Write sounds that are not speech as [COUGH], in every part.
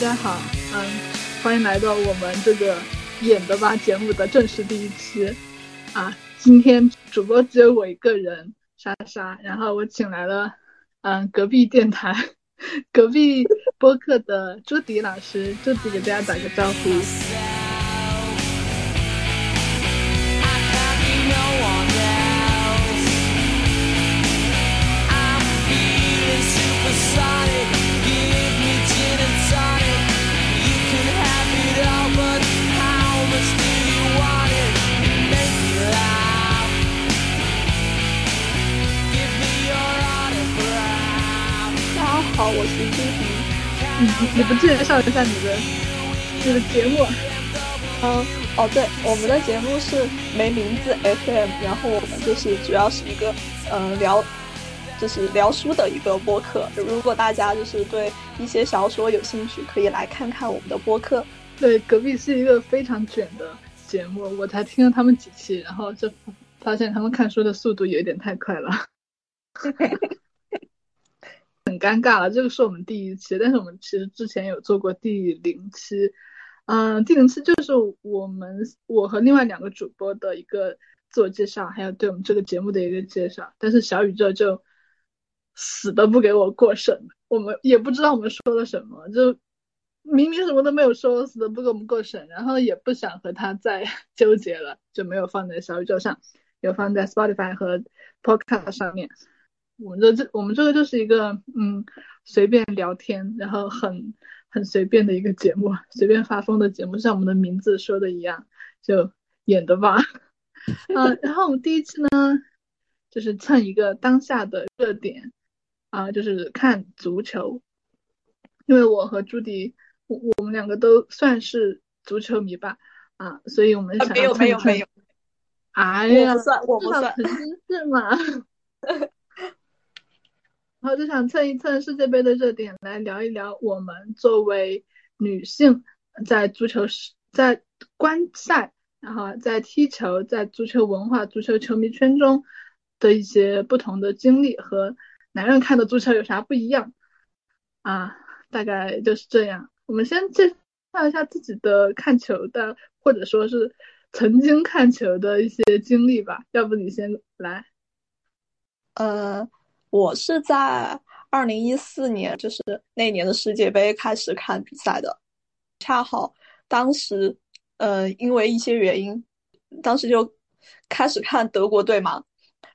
大家好，嗯，欢迎来到我们这个演的吧节目的正式第一期啊。今天主播只有我一个人，莎莎，然后我请来了嗯隔壁电台、[LAUGHS] 隔壁播客的朱迪老师，朱迪给大家打个招呼。好，我是金婷。你你不介绍一下你的你的节目？嗯，哦，对，我们的节目是没名字 FM，然后我们就是主要是一个嗯聊，就是聊书的一个播客。如果大家就是对一些小说有兴趣，可以来看看我们的播客。对，隔壁是一个非常卷的节目，我才听了他们几期，然后就发现他们看书的速度有点太快了。[LAUGHS] 很尴尬了，这个是我们第一期，但是我们其实之前有做过第零期，嗯，第零期就是我们我和另外两个主播的一个自我介绍，还有对我们这个节目的一个介绍，但是小宇宙就死的不给我过审，我们也不知道我们说了什么，就明明什么都没有说，死的不给我们过审，然后也不想和他再 [LAUGHS] 纠结了，就没有放在小宇宙上，有放在 Spotify 和 Podcast 上面。我们这这我们这个就是一个嗯随便聊天，然后很很随便的一个节目，随便发疯的节目，像我们的名字说的一样，就演的吧。嗯，[LAUGHS] 然后我们第一期呢，就是蹭一个当下的热点啊，就是看足球，因为我和朱迪，我我们两个都算是足球迷吧啊，所以我们想没有没有没有，哎呀，我不算我不算，曾经是嘛。[LAUGHS] 然后就想蹭一蹭世界杯的热点，来聊一聊我们作为女性在足球在观赛，然后在踢球，在足球文化、足球球迷圈中的一些不同的经历和男人看的足球有啥不一样啊？大概就是这样。我们先介绍一下自己的看球的，或者说是曾经看球的一些经历吧。要不你先来？呃。我是在二零一四年，就是那年的世界杯开始看比赛的，恰好当时，呃，因为一些原因，当时就开始看德国队嘛，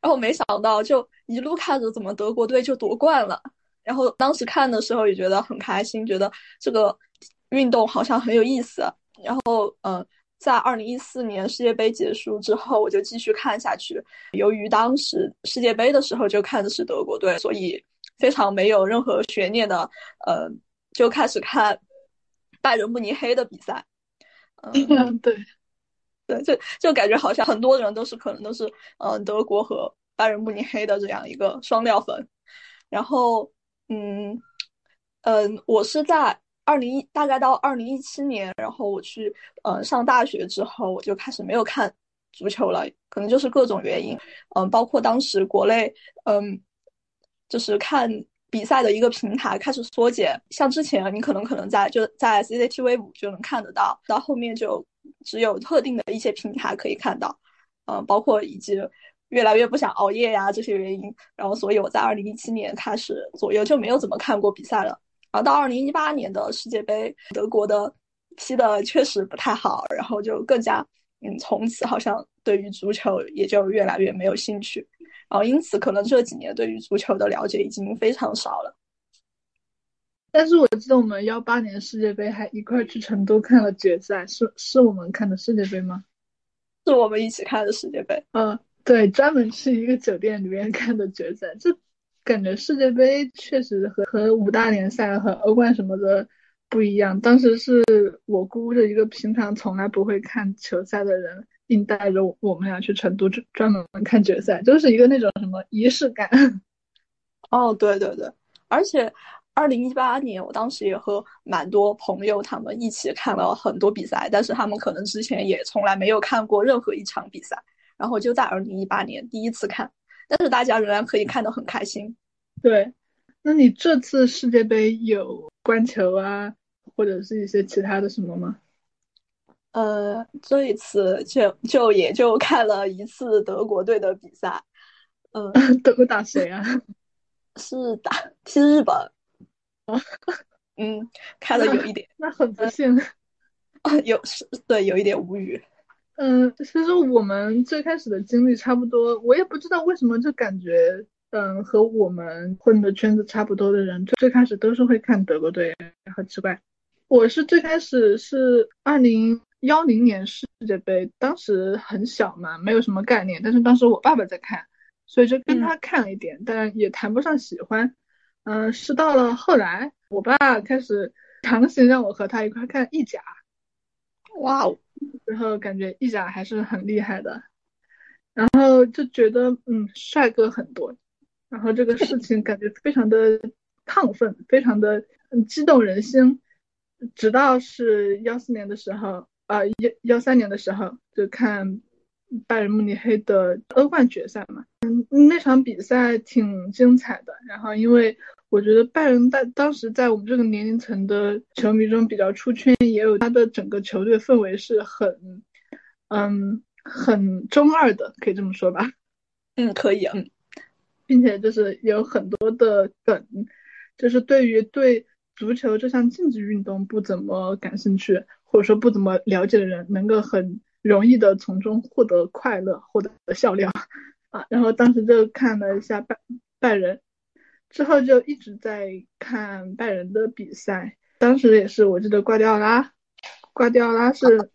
然后没想到就一路看着怎么德国队就夺冠了，然后当时看的时候也觉得很开心，觉得这个运动好像很有意思，然后嗯。在二零一四年世界杯结束之后，我就继续看下去。由于当时世界杯的时候就看的是德国队，所以非常没有任何悬念的，呃，就开始看拜仁慕尼黑的比赛。嗯，[LAUGHS] 对，[LAUGHS] 对，就就感觉好像很多人都是可能都是，嗯，德国和拜仁慕尼黑的这样一个双料粉。然后，嗯，嗯，我是在。二零一大概到二零一七年，然后我去呃上大学之后，我就开始没有看足球了，可能就是各种原因，嗯，包括当时国内嗯，就是看比赛的一个平台开始缩减，像之前你可能可能在就在 CCTV 五就能看得到，到后面就只有特定的一些平台可以看到，嗯，包括以及越来越不想熬夜呀这些原因，然后所以我在二零一七年开始左右就没有怎么看过比赛了。然后到二零一八年的世界杯，德国的踢的确实不太好，然后就更加，嗯，从此好像对于足球也就越来越没有兴趣，然后因此可能这几年对于足球的了解已经非常少了。但是我记得我们幺八年世界杯还一块去成都看了决赛，是是我们看的世界杯吗？是我们一起看的世界杯。嗯，对，专门去一个酒店里面看的决赛，这。感觉世界杯确实和和五大联赛和欧冠什么的不一样。当时是我姑的一个平常从来不会看球赛的人，硬带着我们俩去成都专专门看决赛，就是一个那种什么仪式感。[LAUGHS] 哦，对对对，而且二零一八年我当时也和蛮多朋友他们一起看了很多比赛，但是他们可能之前也从来没有看过任何一场比赛，然后就在二零一八年第一次看。但是大家仍然可以看得很开心。对，那你这次世界杯有观球啊，或者是一些其他的什么吗？呃，这一次就就也就看了一次德国队的比赛。嗯，[LAUGHS] 德国打谁啊？[LAUGHS] 是打踢日本。嗯，看了有一点，[LAUGHS] 那很不幸。有是，对，有一点无语。嗯，其实我们最开始的经历差不多，我也不知道为什么，就感觉，嗯，和我们混的圈子差不多的人，最开始都是会看德国队，很奇怪。我是最开始是二零幺零年世界杯，当时很小嘛，没有什么概念，但是当时我爸爸在看，所以就跟他看了一点，但也谈不上喜欢。嗯，是到了后来，我爸开始强行让我和他一块看意甲。哇哦！然后感觉意甲还是很厉害的，然后就觉得嗯，帅哥很多，然后这个事情感觉非常的亢奋，非常的激动人心。直到是幺四年的时候，啊幺幺三年的时候，就看拜仁慕尼黑的欧冠决赛嘛，嗯，那场比赛挺精彩的。然后因为我觉得拜仁在当时在我们这个年龄层的球迷中比较出圈，也有他的整个球队氛围是很，嗯，很中二的，可以这么说吧？嗯，可以，嗯，并且就是有很多的梗，就是对于对足球这项竞技运动不怎么感兴趣，或者说不怎么了解的人，能够很容易的从中获得快乐，获得笑料 [LAUGHS] 啊。然后当时就看了一下拜拜仁。之后就一直在看拜仁的比赛，当时也是我记得瓜迪奥拉，瓜迪奥拉是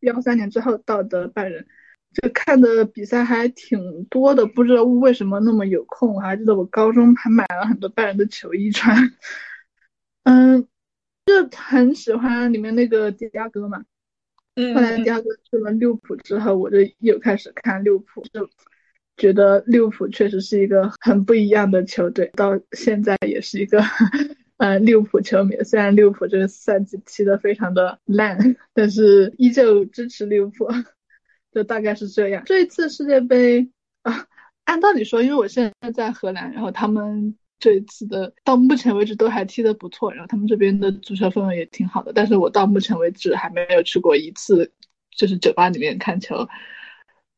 幺三年之后到的拜仁，就看的比赛还挺多的，不知道为什么那么有空。我还记得我高中还买了很多拜仁的球衣穿，[LAUGHS] 嗯，就很喜欢里面那个迪亚哥嘛，嗯，后来迪亚哥去了利物浦之后，我就又开始看利物浦，就。觉得利物浦确实是一个很不一样的球队，到现在也是一个，[LAUGHS] 呃，利物浦球迷。虽然利物浦这个赛季踢得非常的烂，[LAUGHS] 但是依旧支持利物浦，[LAUGHS] 就大概是这样。这一次世界杯啊，按道理说，因为我现在在荷兰，然后他们这一次的到目前为止都还踢得不错，然后他们这边的足球氛围也挺好的。但是我到目前为止还没有去过一次，就是酒吧里面看球。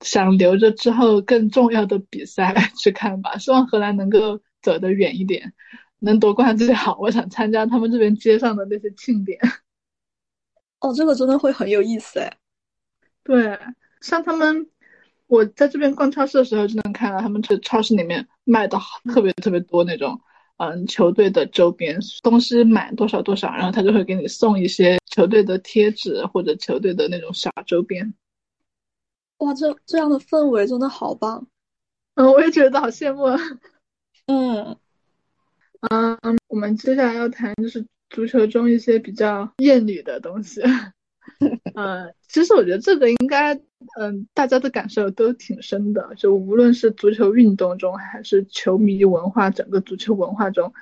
想留着之后更重要的比赛 [LAUGHS] 去看吧，希望荷兰能够走得远一点，能夺冠最好。我想参加他们这边街上的那些庆典。[LAUGHS] 哦，这个真的会很有意思哎。对，像他们，我在这边逛超市的时候就能看到他们这超市里面卖的特别特别多那种，嗯，球队的周边东西买多少多少，然后他就会给你送一些球队的贴纸或者球队的那种小周边。哇，这这样的氛围真的好棒，[LAUGHS] 嗯，我也觉得好羡慕。[LAUGHS] 嗯嗯，我们接下来要谈就是足球中一些比较艳女的东西。[LAUGHS] 嗯，其实我觉得这个应该，嗯，大家的感受都挺深的，就无论是足球运动中，还是球迷文化，整个足球文化中，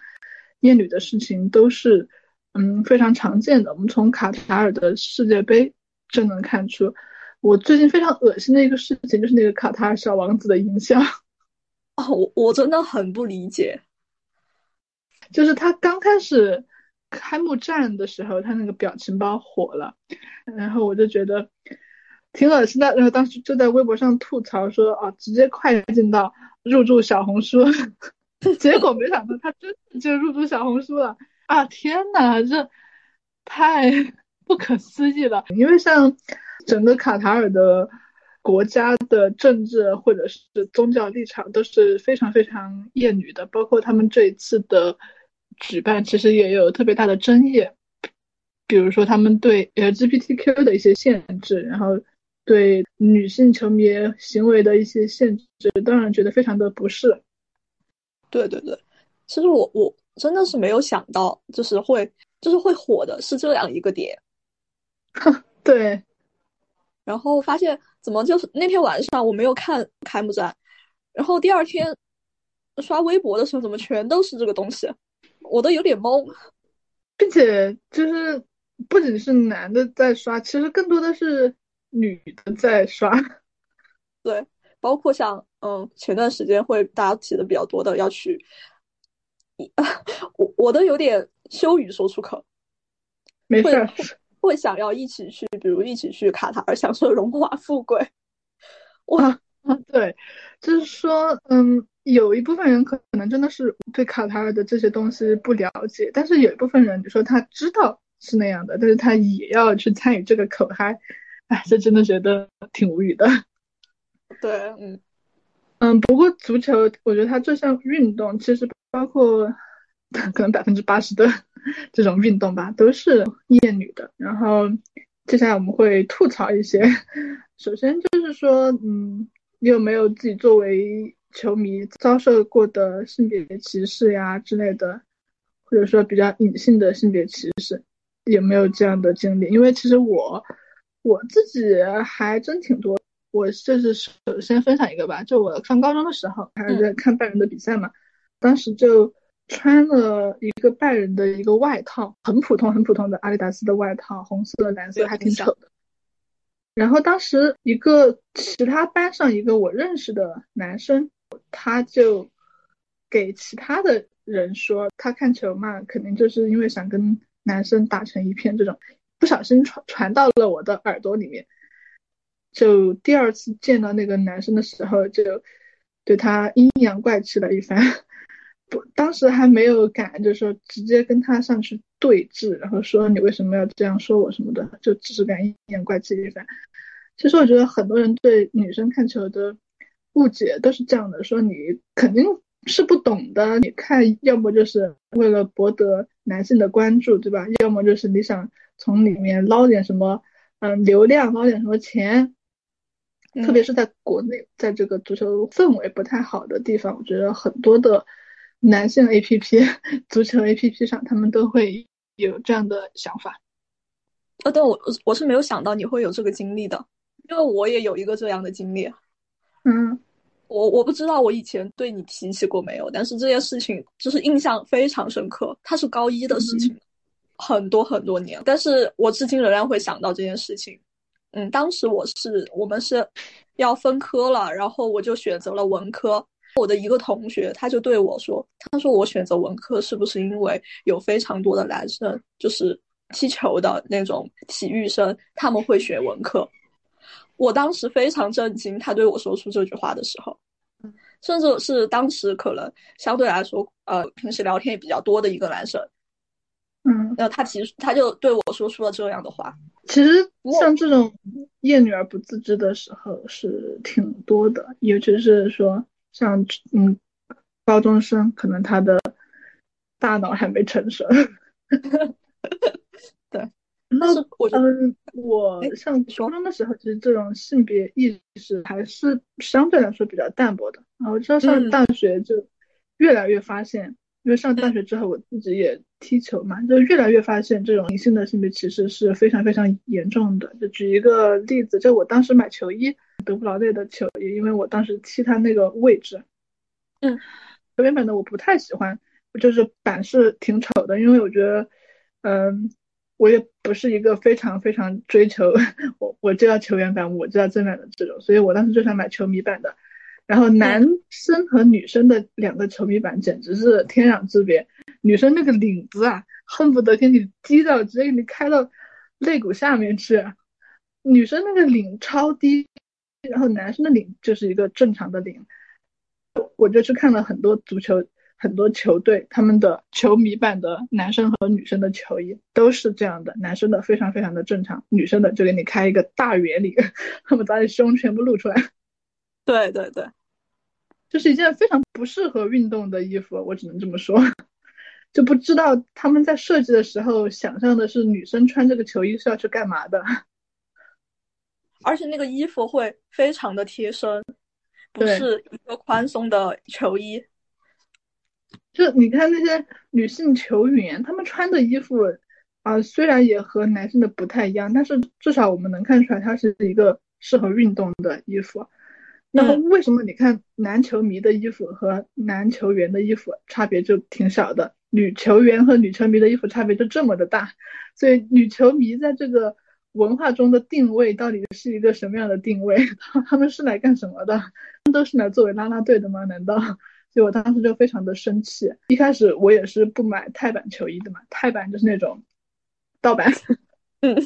艳女的事情都是，嗯，非常常见的。我们从卡塔尔的世界杯就能看出。我最近非常恶心的一个事情就是那个卡塔尔小王子的影响。[LAUGHS] 哦，我我真的很不理解，[LAUGHS] 就是他刚开始开幕战的时候，他那个表情包火了，然后我就觉得挺恶心的，然后当时就在微博上吐槽说啊，直接快进到入驻小红书，[LAUGHS] 结果没想到他真的就入驻小红书了啊！天呐，这太不可思议了，因为像。整个卡塔尔的国家的政治或者是宗教立场都是非常非常厌女的，包括他们这一次的举办，其实也有特别大的争议，比如说他们对 LGBTQ 的一些限制，然后对女性球迷行为的一些限制，当然觉得非常的不适。对对对，其实我我真的是没有想到，就是会就是会火的是这样一个点。[LAUGHS] 对。然后发现怎么就是那天晚上我没有看开幕战，然后第二天刷微博的时候怎么全都是这个东西，我都有点懵，并且就是不仅是男的在刷，其实更多的是女的在刷。[LAUGHS] 对，包括像嗯前段时间会大家提的比较多的要去，[LAUGHS] 我我都有点羞于说出口。没事会会想要一起去，比如一起去卡塔尔享受荣华富贵。[LAUGHS] 哇啊，对，就是说，嗯，有一部分人可能真的是对卡塔尔的这些东西不了解，但是有一部分人，你说他知道是那样的，但是他也要去参与这个口嗨，哎，这真的觉得挺无语的。对，嗯嗯，不过足球，我觉得它这项运动其实包括 [LAUGHS] 可能百分之八十的 [LAUGHS] 这种运动吧，都是厌女的。然后接下来我们会吐槽一些，首先就是说，嗯，你有没有自己作为球迷遭受过的性别歧视呀之类的，或者说比较隐性的性别歧视，有没有这样的经历？因为其实我我自己还真挺多。我就是首先分享一个吧，就我上高中的时候，还是在看拜仁的比赛嘛，当时就穿了一个拜仁的一个外套，很普通很普通的阿迪达斯的外套，红色蓝色，还挺丑的。然后当时一个其他班上一个我认识的男生，他就给其他的人说，他看球嘛，肯定就是因为想跟男生打成一片，这种不小心传传到了我的耳朵里面。就第二次见到那个男生的时候，就对他阴阳怪气了一番。不，当时还没有敢，就是说直接跟他上去对峙，然后说你为什么要这样说我什么的，就只是敢阴阳怪气一番。其实我觉得很多人对女生看球的误解都是这样的：说你肯定是不懂的，你看要么就是为了博得男性的关注，对吧？要么就是你想从里面捞点什么，嗯，流量，捞点什么钱。特别是在国内，在这个足球氛围不太好的地方，我觉得很多的男性 A P P、足球 A P P 上，他们都会有这样的想法。呃，但我我是没有想到你会有这个经历的，因为我也有一个这样的经历。嗯，我我不知道我以前对你提起过没有，但是这件事情就是印象非常深刻。它是高一的事情，[LAUGHS] 很多很多年，但是我至今仍然会想到这件事情。嗯，当时我是我们是要分科了，然后我就选择了文科。我的一个同学他就对我说：“他说我选择文科是不是因为有非常多的男生就是踢球的那种体育生，他们会选文科？”我当时非常震惊，他对我说出这句话的时候，甚至是当时可能相对来说，呃，平时聊天也比较多的一个男生。嗯，那他其实他就对我说出了这样的话。其实像这种厌女而不自知的时候是挺多的，尤其是说像嗯高中生，可能他的大脑还没成熟。[LAUGHS] 对，那嗯，我上初中的时候，其实这种性别意识还是相对来说比较淡薄的。然后，上上大学就越来越发现。因为上大学之后，我自己也踢球嘛，就越来越发现这种隐性的性别歧视是非常非常严重的。就举一个例子，就我当时买球衣，德布劳内的球衣，因为我当时踢他那个位置，嗯，球员版的我不太喜欢，就是版式挺丑的，因为我觉得，嗯，我也不是一个非常非常追求我我就要球员版，我就要正版的这种，所以我当时就想买球迷版的。然后男生和女生的两个球迷版简直是天壤之别，女生那个领子啊，恨不得给你低到直接给你开到肋骨下面去，女生那个领超低，然后男生的领就是一个正常的领。我就去看了很多足球，很多球队他们的球迷版的男生和女生的球衣都是这样的，男生的非常非常的正常，女生的就给你开一个大圆领，[LAUGHS] 他们把你胸全部露出来。[LAUGHS] 对对对，就是一件非常不适合运动的衣服，我只能这么说。[LAUGHS] 就不知道他们在设计的时候想象的是女生穿这个球衣是要去干嘛的。而且那个衣服会非常的贴身，不是一个宽松的球衣。就你看那些女性球员，她们穿的衣服啊，虽然也和男性的不太一样，但是至少我们能看出来，它是一个适合运动的衣服。那么为什么你看男球迷的衣服和男球员的衣服差别就挺小的，女球员和女球迷的衣服差别就这么的大？所以女球迷在这个文化中的定位到底是一个什么样的定位？[LAUGHS] 他们是来干什么的？都是来作为拉拉队的吗？难道？[LAUGHS] 所以我当时就非常的生气。一开始我也是不买泰版球衣的嘛，泰版就是那种盗版，[LAUGHS] 嗯，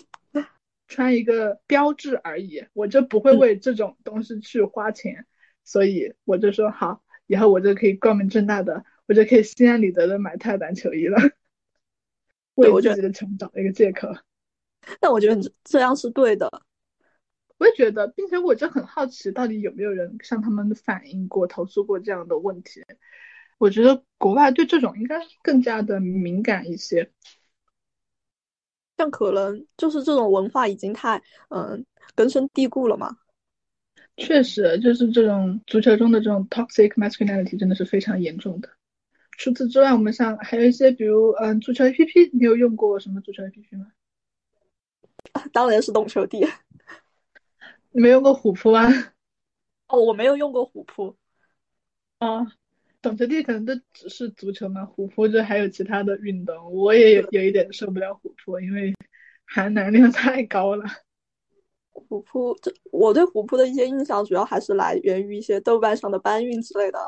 穿一个标志而已，我就不会为这种东西去花钱，所以我就说好，以后我就可以光明正大的，我就可以心安理得的买泰版球衣了，为自己的穷找一个借口。但我觉得你这样是对的。我也觉得，并且我就很好奇，到底有没有人向他们反映过、投诉过这样的问题？我觉得国外对这种应该更加的敏感一些。像可能就是这种文化已经太嗯根深蒂固了嘛。确实，就是这种足球中的这种 toxic masculinity 真的是非常严重的。除此之外，我们像还有一些，比如嗯足球 A P P，你有用过什么足球 A P P 吗？[LAUGHS] 当然是懂球帝。你没用过虎扑啊？哦，我没有用过虎扑。啊，懂球帝可能都只是足球嘛，虎扑就还有其他的运动。我也有有一点受不了虎扑，因为含奶量太高了。虎扑，这我对虎扑的一些印象主要还是来源于一些豆瓣上的搬运之类的，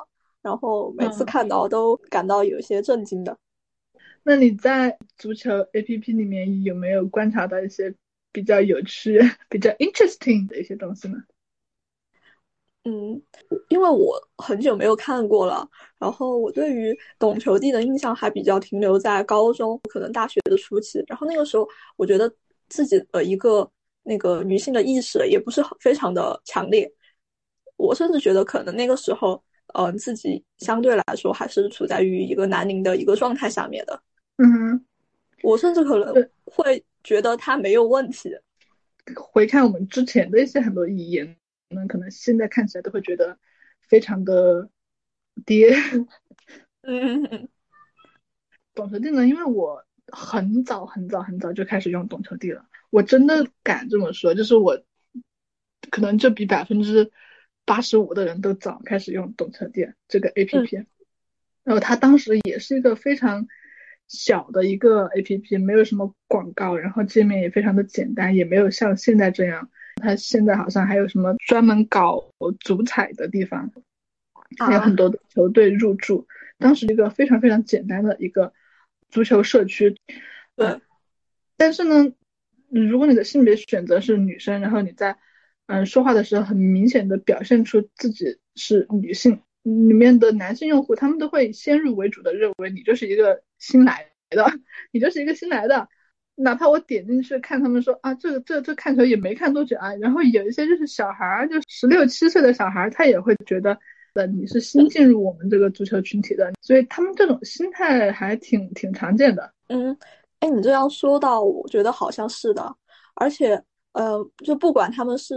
然后每次看到都感到有一些震惊的。那你在足球 APP 里面有没有观察到一些？比较有趣、[LAUGHS] 比较 interesting 的一些东西呢？嗯，因为我很久没有看过了，然后我对于懂球帝的印象还比较停留在高中，可能大学的初期。然后那个时候，我觉得自己的一个那个女性的意识也不是非常的强烈。我甚至觉得，可能那个时候，嗯，自己相对来说还是处在于一个男凝的一个状态下面的。嗯，我甚至可能会。觉得他没有问题。回看我们之前的一些很多遗言，那可能现在看起来都会觉得非常的爹。嗯，[LAUGHS] 懂球帝呢？因为我很早很早很早就开始用懂球帝了，我真的敢这么说，就是我可能就比百分之八十五的人都早开始用懂球帝这个 APP。然后他当时也是一个非常。小的一个 A P P，没有什么广告，然后界面也非常的简单，也没有像现在这样，它现在好像还有什么专门搞足彩的地方，还有很多的球队入驻。当时一个非常非常简单的一个足球社区。对。但是呢，如果你的性别选择是女生，然后你在嗯说话的时候很明显的表现出自己是女性。里面的男性用户，他们都会先入为主的认为你就是一个新来的，[LAUGHS] 你就是一个新来的。哪怕我点进去看，他们说啊，这个这这看球也没看多久啊。然后有一些就是小孩儿，就十六七岁的小孩儿，他也会觉得呃你是新进入我们这个足球群体的，所以他们这种心态还挺挺常见的。嗯，哎，你这样说到，我觉得好像是的。而且，呃，就不管他们是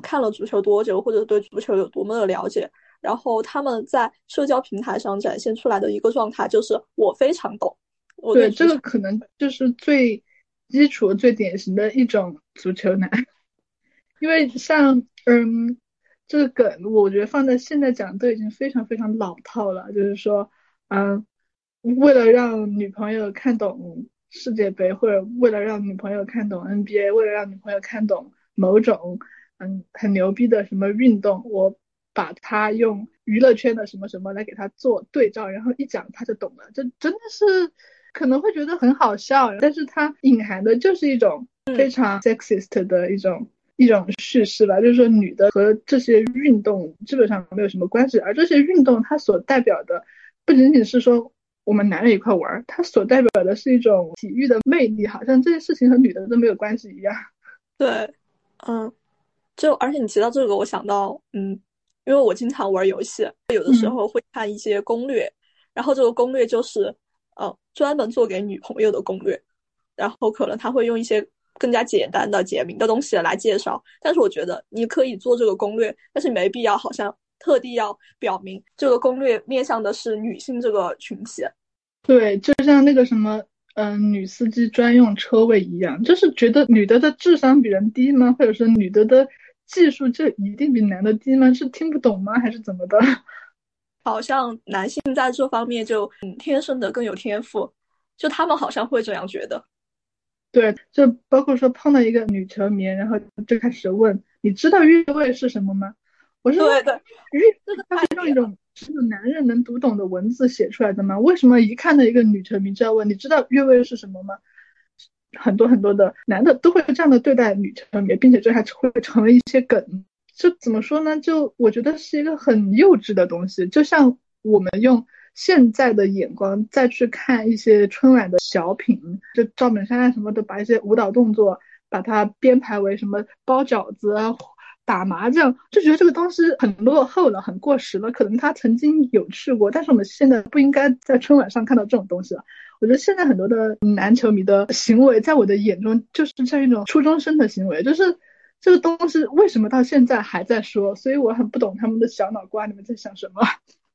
看了足球多久，或者对足球有多么的了解。然后他们在社交平台上展现出来的一个状态就是我非常懂。对，这个可能就是最基础、最典型的一种足球男。因为像嗯，这个梗，我觉得放在现在讲都已经非常非常老套了。就是说，嗯，为了让女朋友看懂世界杯，或者为了让女朋友看懂 NBA，为了让女朋友看懂某种嗯很牛逼的什么运动，我。把他用娱乐圈的什么什么来给他做对照，然后一讲他就懂了，这真的是可能会觉得很好笑，但是它隐含的就是一种非常 sexist 的一种一种叙事吧，就是说女的和这些运动基本上没有什么关系，而这些运动它所代表的不仅仅是说我们男人一块玩，它所代表的是一种体育的魅力，好像这些事情和女的都没有关系一样。对，嗯，就而且你提到这个，我想到，嗯。因为我经常玩游戏，有的时候会看一些攻略，然后这个攻略就是，呃，专门做给女朋友的攻略，然后可能他会用一些更加简单的简明的东西来介绍。但是我觉得你可以做这个攻略，但是没必要好像特地要表明这个攻略面向的是女性这个群体。对，就像那个什么，嗯，女司机专用车位一样，就是觉得女的的智商比人低吗？或者说女的的？技术就一定比男的低吗？是听不懂吗？还是怎么的？好像男性在这方面就嗯天生的更有天赋，就他们好像会这样觉得。对，就包括说碰到一个女球迷，然后就开始问：“你知道越位是什么吗？”我说：“对对，越它是用一种只有男人能读懂的文字写出来的吗？为什么一看到一个女球迷就要问你知道越位是什么吗？”很多很多的男的都会这样的对待女成员，并且这还会成为一些梗。就怎么说呢？就我觉得是一个很幼稚的东西。就像我们用现在的眼光再去看一些春晚的小品，就赵本山啊什么的，把一些舞蹈动作把它编排为什么包饺子啊。打麻将就觉得这个东西很落后了，很过时了。可能他曾经有去过，但是我们现在不应该在春晚上看到这种东西了。我觉得现在很多的男球迷的行为，在我的眼中就是像一种初中生的行为，就是这个东西为什么到现在还在说？所以我很不懂他们的小脑瓜，里面在想什么？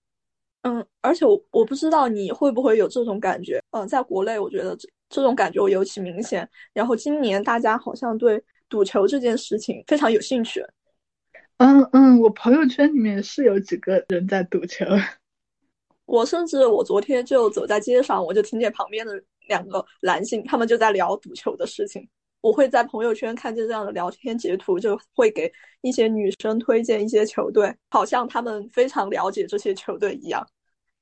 [LAUGHS] 嗯，而且我我不知道你会不会有这种感觉。嗯，在国内，我觉得这这种感觉我尤其明显。然后今年大家好像对赌球这件事情非常有兴趣。嗯嗯，我朋友圈里面是有几个人在赌球。我甚至我昨天就走在街上，我就听见旁边的两个男性，他们就在聊赌球的事情。我会在朋友圈看见这样的聊天截图，就会给一些女生推荐一些球队，好像他们非常了解这些球队一样。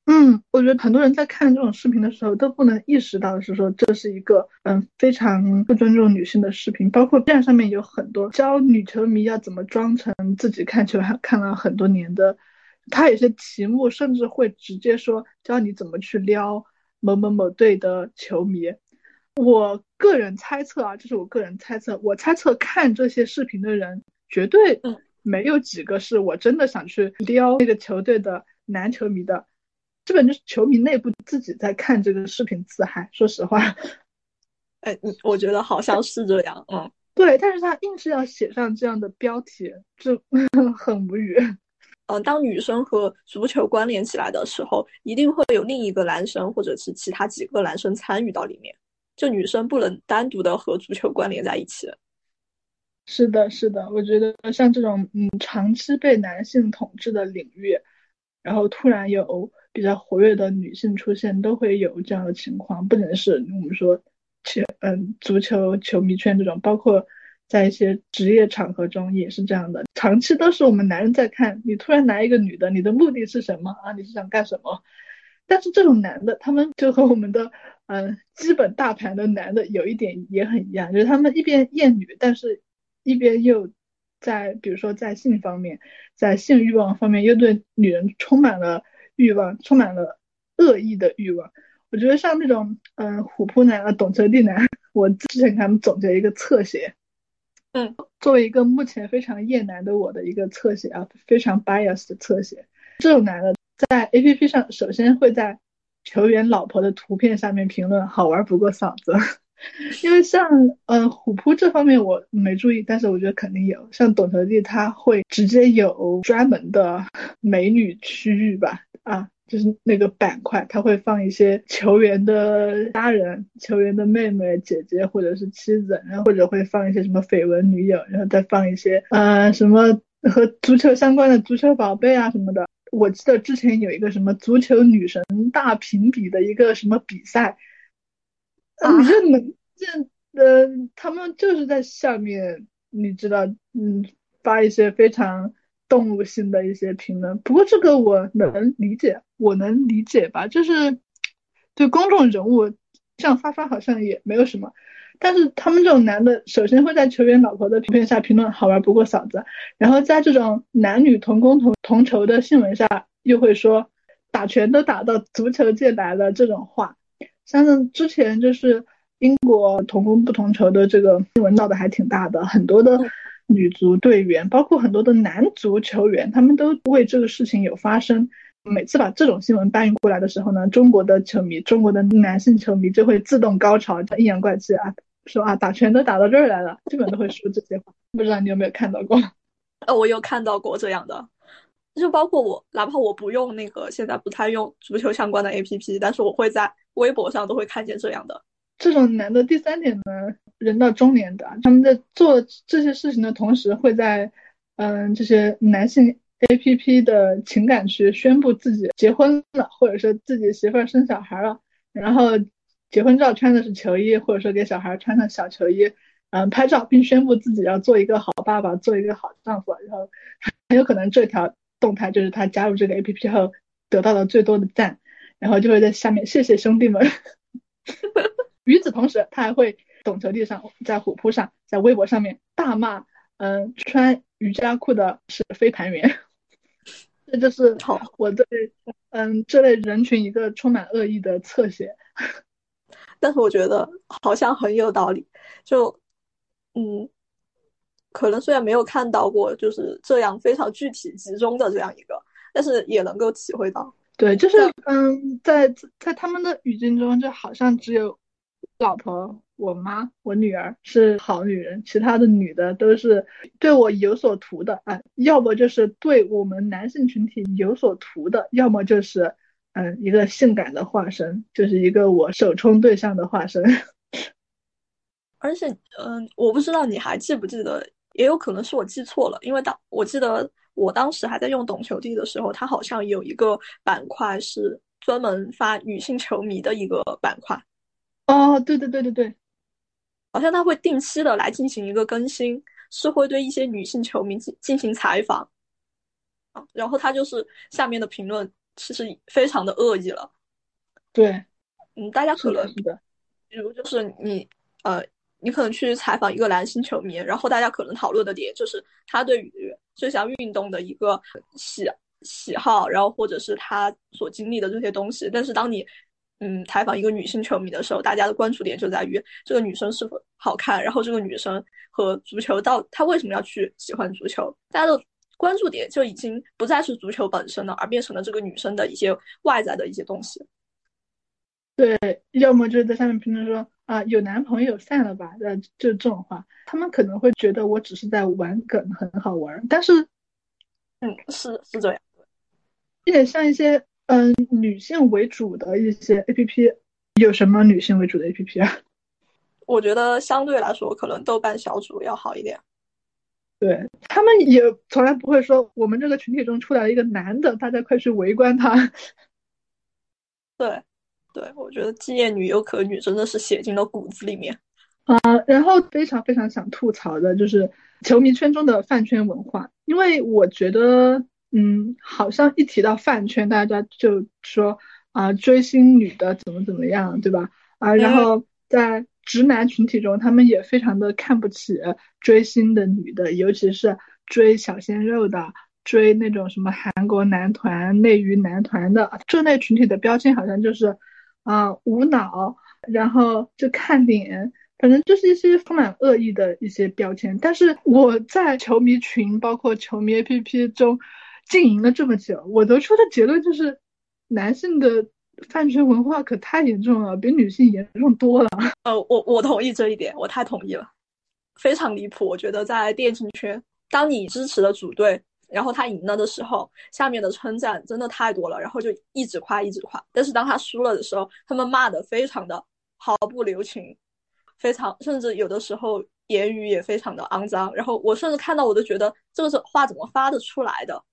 嗯，我觉得很多人在看这种视频的时候都不能意识到是说这是一个嗯非常不尊重女性的视频，包括 B 站上面有很多教女球迷要怎么装成自己看球还看了很多年的，他有些题目甚至会直接说教你怎么去撩某某某队的球迷。我个人猜测啊，这是我个人猜测，我猜测看这些视频的人绝对没有几个是我真的想去撩那个球队的男球迷的。基本就是球迷内部自己在看这个视频自嗨。说实话，哎，我觉得好像是这样。嗯，对，但是他硬是要写上这样的标题，就 [LAUGHS] 很无语。嗯，当女生和足球关联起来的时候，一定会有另一个男生或者是其他几个男生参与到里面。就女生不能单独的和足球关联在一起。是的，是的，我觉得像这种嗯长期被男性统治的领域，然后突然有。比较活跃的女性出现都会有这样的情况，不仅是我们说球嗯足球球迷圈这种，包括在一些职业场合中也是这样的。长期都是我们男人在看，你突然来一个女的，你的目的是什么啊？你是想干什么？但是这种男的，他们就和我们的嗯基本大盘的男的有一点也很一样，就是他们一边厌女，但是一边又在比如说在性方面，在性欲望方面又对女人充满了。欲望充满了恶意的欲望，我觉得像那种嗯虎扑男啊、懂车帝男，我之前给他们总结一个侧写，嗯，作为一个目前非常厌男的我的一个侧写啊，非常 bias 的侧写，这种男的在 A P P 上首先会在球员老婆的图片下面评论好玩不过嫂子。[LAUGHS] 因为像呃虎扑这方面我没注意，但是我觉得肯定有。像董球帝他会直接有专门的美女区域吧，啊，就是那个板块，他会放一些球员的家人、球员的妹妹、姐姐或者是妻子，然后或者会放一些什么绯闻女友，然后再放一些呃什么和足球相关的足球宝贝啊什么的。我记得之前有一个什么足球女神大评比的一个什么比赛。你就能见，呃，他们就是在下面，你知道，嗯，发一些非常动物性的一些评论。不过这个我能理解，我能理解吧？就是对公众人物这样发发好像也没有什么。但是他们这种男的，首先会在球员老婆的图片下评论好玩不过嫂子，然后在这种男女同工同同酬的新闻下，又会说打拳都打到足球界来了这种话。像之前就是英国同工不同酬的这个新闻闹得还挺大的，很多的女足队员，包括很多的男足球员，他们都为这个事情有发声。每次把这种新闻搬运过来的时候呢，中国的球迷，中国的男性球迷就会自动高潮，阴阳怪气啊，说啊打拳都打到这儿来了，基本都会说这些话。不知道你有没有看到过？[LAUGHS] 呃，我有看到过这样的。就包括我，哪怕我不用那个，现在不太用足球相关的 A P P，但是我会在微博上都会看见这样的这种男的。第三点呢，人到中年的，他们在做这些事情的同时，会在嗯这些男性 A P P 的情感区宣布自己结婚了，或者说自己媳妇儿生小孩了，然后结婚照穿的是球衣，或者说给小孩穿上小球衣，嗯拍照，并宣布自己要做一个好爸爸，做一个好丈夫，然后很有可能这条。动态就是他加入这个 A P P 后得到的最多的赞，然后就会在下面谢谢兄弟们。[LAUGHS] 与此同时，他还会懂球帝上，在虎扑上，在微博上面大骂，嗯，穿瑜伽裤的是飞盘员。这就是我对嗯这类人群一个充满恶意的侧写。[LAUGHS] 但是我觉得好像很有道理，就嗯，可能虽然没有看到过就是这样非常具体集中的这样一个，但是也能够体会到。对，就是嗯，在在他们的语境中，就好像只有老婆、我妈、我女儿是好女人，其他的女的都是对我有所图的啊，要么就是对我们男性群体有所图的，要么就是。嗯，一个性感的化身，就是一个我首冲对象的化身。[LAUGHS] 而且，嗯，我不知道你还记不记得，也有可能是我记错了，因为当我记得我当时还在用懂球帝的时候，它好像有一个板块是专门发女性球迷的一个板块。哦，对对对对对，好像他会定期的来进行一个更新，是会对一些女性球迷进进行采访。啊，然后他就是下面的评论。其实非常的恶意了，对，嗯，大家可能，比如就是你，呃，你可能去采访一个男性球迷，然后大家可能讨论的点就是他对于这项运动的一个喜喜好，然后或者是他所经历的这些东西。但是当你，嗯，采访一个女性球迷的时候，大家的关注点就在于这个女生是否好看，然后这个女生和足球到她为什么要去喜欢足球，大家的。关注点就已经不再是足球本身了，而变成了这个女生的一些外在的一些东西。对，要么就是在下面评论说啊，有男朋友散了吧，呃，就这种话，他们可能会觉得我只是在玩梗，很好玩。但是，嗯，是是这样，并且像一些嗯女性为主的一些 A P P，有什么女性为主的 A P P 啊？[LAUGHS] 我觉得相对来说，可能豆瓣小组要好一点。对他们也从来不会说我们这个群体中出来了一个男的，大家快去围观他。[LAUGHS] 对，对，我觉得既厌女优可女真的是写进了骨子里面啊。然后非常非常想吐槽的就是球迷圈中的饭圈文化，因为我觉得，嗯，好像一提到饭圈，大家就说啊，追星女的怎么怎么样，对吧？啊，然后在。直男群体中，他们也非常的看不起追星的女的，尤其是追小鲜肉的，追那种什么韩国男团、内娱男团的这类群体的标签，好像就是啊无脑，然后就看脸，反正就是一些充满恶意的一些标签。但是我在球迷群，包括球迷 APP 中经营了这么久，我得出的结论就是，男性的。饭圈文化可太严重了，比女性严重多了。呃，我我同意这一点，我太同意了，非常离谱。我觉得在电竞圈，当你支持的主队，然后他赢了的时候，下面的称赞真的太多了，然后就一直夸一直夸。但是当他输了的时候，他们骂的非常的毫不留情，非常甚至有的时候言语也非常的肮脏。然后我甚至看到我都觉得这个是话怎么发得出来的？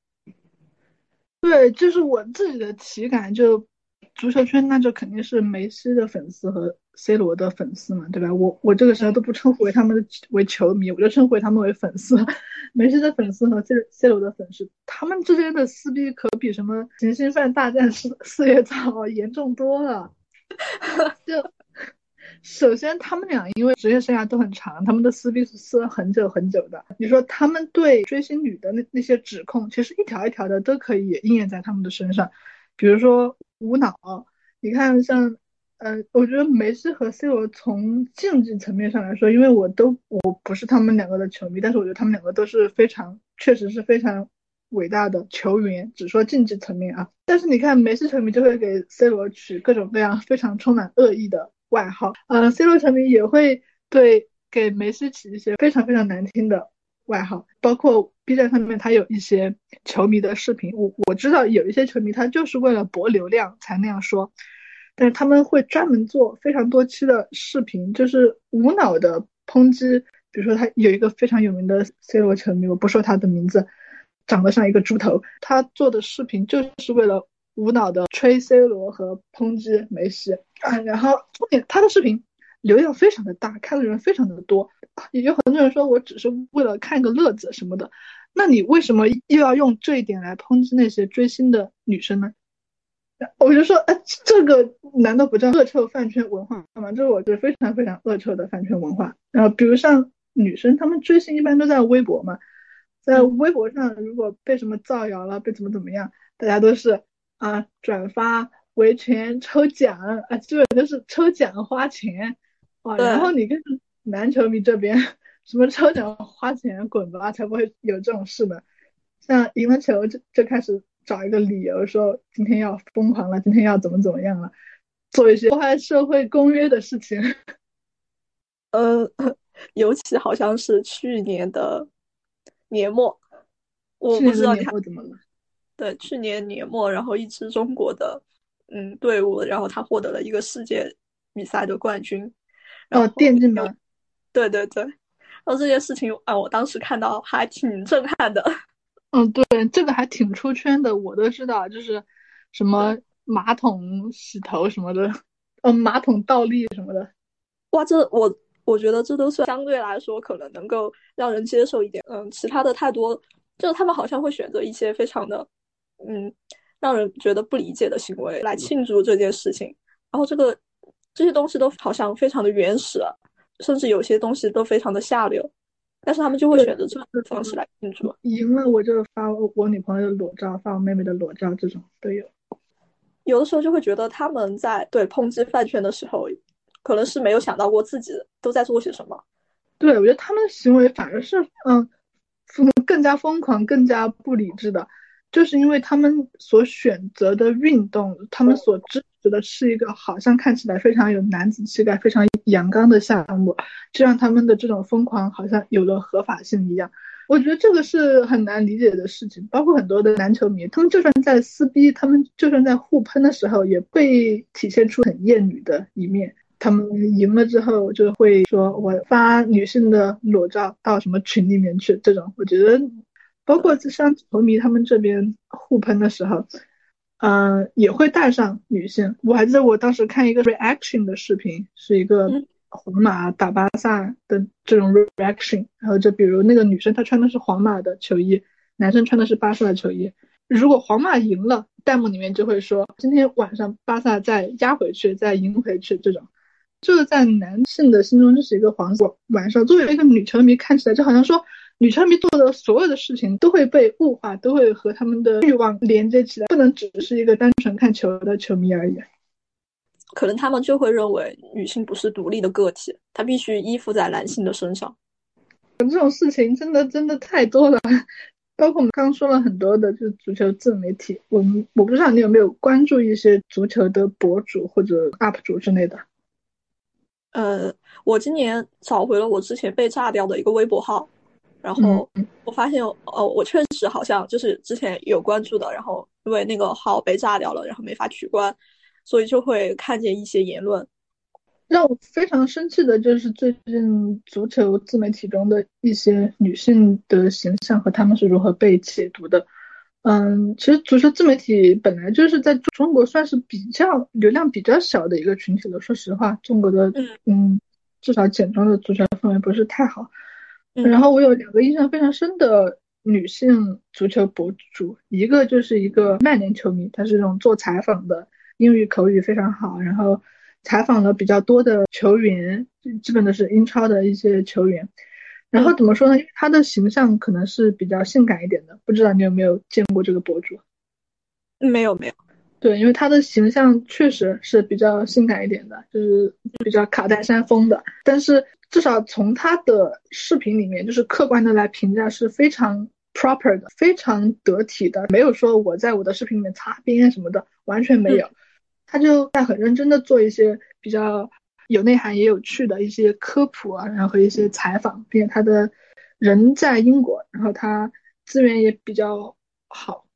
对，就是我自己的体感就。足球圈那就肯定是梅西的粉丝和 C 罗的粉丝嘛，对吧？我我这个时候都不称呼为他们为球迷，我就称呼他们为粉丝。[LAUGHS] 梅西的粉丝和 C C 罗的粉丝，他们之间的撕逼可比什么行星饭大战四四叶草严重多了。[LAUGHS] 就首先他们俩因为职业生涯都很长，他们的撕逼是撕了很久很久的。你说他们对追星女的那那些指控，其实一条一条的都可以应验在他们的身上，比如说。无脑，你看像，嗯，我觉得梅西和 C 罗从竞技层面上来说，因为我都我不是他们两个的球迷，但是我觉得他们两个都是非常，确实是非常伟大的球员。只说竞技层面啊，但是你看梅西球迷就会给 C 罗取各种各样非常充满恶意的外号，嗯，C 罗球迷也会对给梅西起一些非常非常难听的。外号包括 B 站上面，他有一些球迷的视频。我我知道有一些球迷他就是为了博流量才那样说，但是他们会专门做非常多期的视频，就是无脑的抨击。比如说他有一个非常有名的 C 罗球迷，我不说他的名字，长得像一个猪头。他做的视频就是为了无脑的吹 C 罗和抨击梅西啊。然后重点他的视频。流量非常的大，看的人非常的多，也有很多人说我只是为了看个乐子什么的。那你为什么又要用这一点来抨击那些追星的女生呢？我就说，哎，这个难道不叫恶臭饭圈文化吗？这是我觉得非常非常恶臭的饭圈文化。然后，比如像女生，她们追星一般都在微博嘛，在微博上如果被什么造谣了，被怎么怎么样，大家都是啊转发、维权、抽奖啊，基本都是抽奖花钱啊。然后你跟男球迷这边，什么抽奖花钱，滚吧，才不会有这种事呢。像赢了球就就开始。找一个理由说今天要疯狂了，今天要怎么怎么样了，做一些破坏社会公约的事情。[LAUGHS] 呃，[LAUGHS] 尤其好像是去年的年末，我不知道年末怎么了。对，去年年末，然后一支中国的嗯队伍，然后他获得了一个世界比赛的冠军。哦，电竞吗？对对对。然后这件事情啊，我当时看到还挺震撼的。嗯，[LAUGHS] 对，这个还挺出圈的，我都知道，就是什么马桶洗头什么的，嗯，马桶倒立什么的。哇，这我我觉得这都是相对来说可能能够让人接受一点。嗯，其他的太多，就是他们好像会选择一些非常的，嗯，让人觉得不理解的行为来庆祝这件事情。然后这个这些东西都好像非常的原始，甚至有些东西都非常的下流。但是他们就会选择这种方式来庆祝。赢了我就发我女朋友的裸照，发我妹妹的裸照，这种都有。有的时候就会觉得他们在对抨击饭圈的时候，可能是没有想到过自己都在做些什么。对，我觉得他们的行为反而是嗯，更加疯狂、更加不理智的。就是因为他们所选择的运动，他们所支持的是一个好像看起来非常有男子气概、非常阳刚的项目，就让他们的这种疯狂好像有了合法性一样。我觉得这个是很难理解的事情。包括很多的男球迷，他们就算在撕逼，他们就算在互喷的时候，也会体现出很厌女的一面。他们赢了之后，就会说我发女性的裸照到什么群里面去，这种我觉得。包括就像球迷他们这边互喷的时候，嗯，也会带上女性。我还记得我当时看一个 reaction 的视频，是一个皇马打巴萨的这种 reaction。然后就比如那个女生她穿的是皇马的球衣，男生穿的是巴萨的球衣。如果皇马赢了，弹幕里面就会说今天晚上巴萨再压回去，再赢回去。这种，就是在男性的心中就是一个黄色晚上。作为一个女球迷，看起来就好像说。女球迷做的所有的事情都会被物化，都会和他们的欲望连接起来，不能只是一个单纯看球的球迷而已。可能他们就会认为女性不是独立的个体，她必须依附在男性的身上。这种事情真的真的太多了，包括我们刚说了很多的，就是足球自媒体。我们我不知道你有没有关注一些足球的博主或者 UP 主之类的。呃，我今年找回了我之前被炸掉的一个微博号。然后我发现，哦，我确实好像就是之前有关注的，然后因为那个号被炸掉了，然后没法取关，所以就会看见一些言论。让我非常生气的就是最近足球自媒体中的一些女性的形象和她们是如何被解读的。嗯，其实足球自媒体本来就是在中国算是比较流量比较小的一个群体了。说实话，中国的嗯，至少简装的足球氛围不是太好。然后我有两个印象非常深的女性足球博主，一个就是一个曼联球迷，她是那种做采访的，英语口语非常好，然后采访了比较多的球员，基本都是英超的一些球员。然后怎么说呢？因为她的形象可能是比较性感一点的，不知道你有没有见过这个博主？没有没有。对，因为她的形象确实是比较性感一点的，就是比较卡戴珊风的，但是。至少从他的视频里面，就是客观的来评价是非常 proper 的，非常得体的，没有说我在我的视频里面擦边什么的，完全没有。他就在很认真的做一些比较有内涵也有趣的一些科普啊，然后和一些采访，并且他的人在英国，然后他资源也比较好，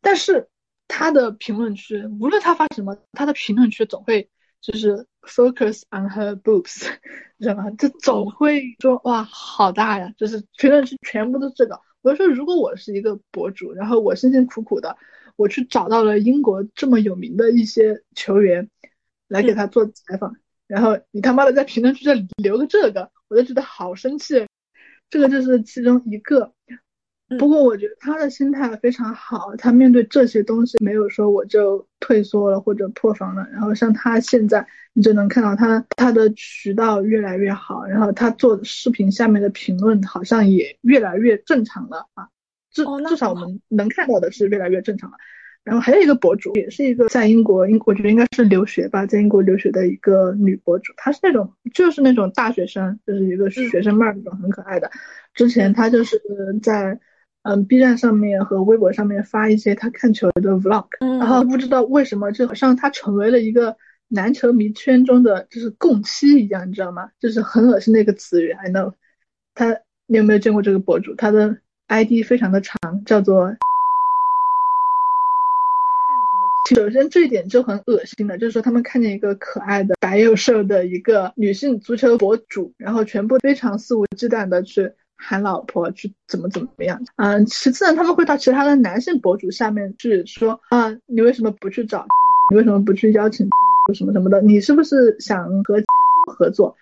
但是他的评论区，无论他发什么，他的评论区总会。就是 focus on her boobs，你 [LAUGHS] 知道吗？就总会说哇，好大呀！就是评论区全部都是这个。我就说，如果我是一个博主，然后我辛辛苦苦的，我去找到了英国这么有名的一些球员，来给他做采访，然后你他妈的在评论区这里留个这个，我就觉得好生气。这个就是其中一个。不过我觉得他的心态非常好，他面对这些东西没有说我就退缩了或者破防了。然后像他现在，你就能看到他他的渠道越来越好，然后他做视频下面的评论好像也越来越正常了啊，至至少我们能看到的是越来越正常了。然后还有一个博主，也是一个在英国，英我觉得应该是留学吧，在英国留学的一个女博主，她是那种就是那种大学生，就是一个学生妹那种很可爱的。之前她就是在。嗯，B 站上面和微博上面发一些他看球的 Vlog，然后不知道为什么，就好像他成为了一个男球迷圈中的就是共妻一样，你知道吗？就是很恶心的一个词语。I know，他你有没有见过这个博主？他的 ID 非常的长，叫做首先这一点就很恶心的，就是说他们看见一个可爱的白又瘦的一个女性足球博主，然后全部非常肆无忌惮的去。喊老婆去怎么怎么样？嗯，其次呢，他们会到其他的男性博主下面去说啊，你为什么不去找？你为什么不去邀请什么什么的？你是不是想和合作？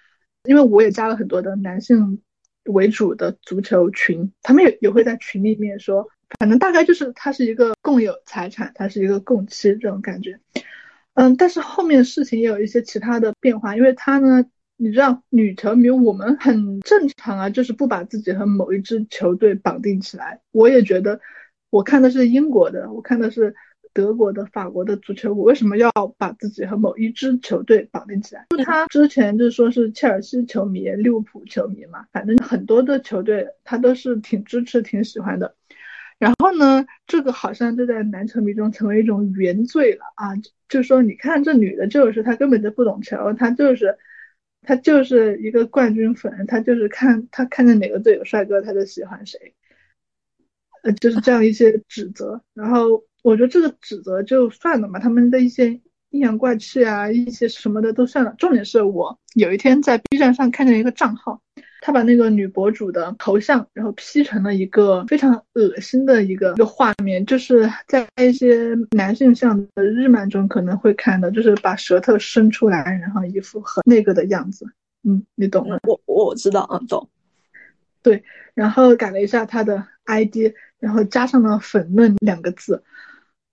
因为我也加了很多的男性为主的足球群，他们也也会在群里面说，反正大概就是他是一个共有财产，他是一个共妻这种感觉。嗯，但是后面事情也有一些其他的变化，因为他呢。你知道女球迷我们很正常啊，就是不把自己和某一支球队绑定起来。我也觉得，我看的是英国的，我看的是德国的、法国的足球，我为什么要把自己和某一支球队绑定起来？就他之前就说是切尔西球迷、利物浦球迷嘛，反正很多的球队他都是挺支持、挺喜欢的。然后呢，这个好像就在男球迷中成为一种原罪了啊，就说你看这女的，就是她根本就不懂球，她就是。他就是一个冠军粉，他就是看他看见哪个队有帅哥，他就喜欢谁，呃，就是这样一些指责。然后我觉得这个指责就算了嘛，他们的一些阴阳怪气啊，一些什么的都算了。重点是我有一天在 B 站上看见一个账号。他把那个女博主的头像，然后 P 成了一个非常恶心的一个一个画面，就是在一些男性向的日漫中可能会看到，就是把舌头伸出来，然后一副很那个的样子。嗯，你懂了？我我知道，嗯，懂。对，然后改了一下他的 ID，然后加上了“粉嫩”两个字。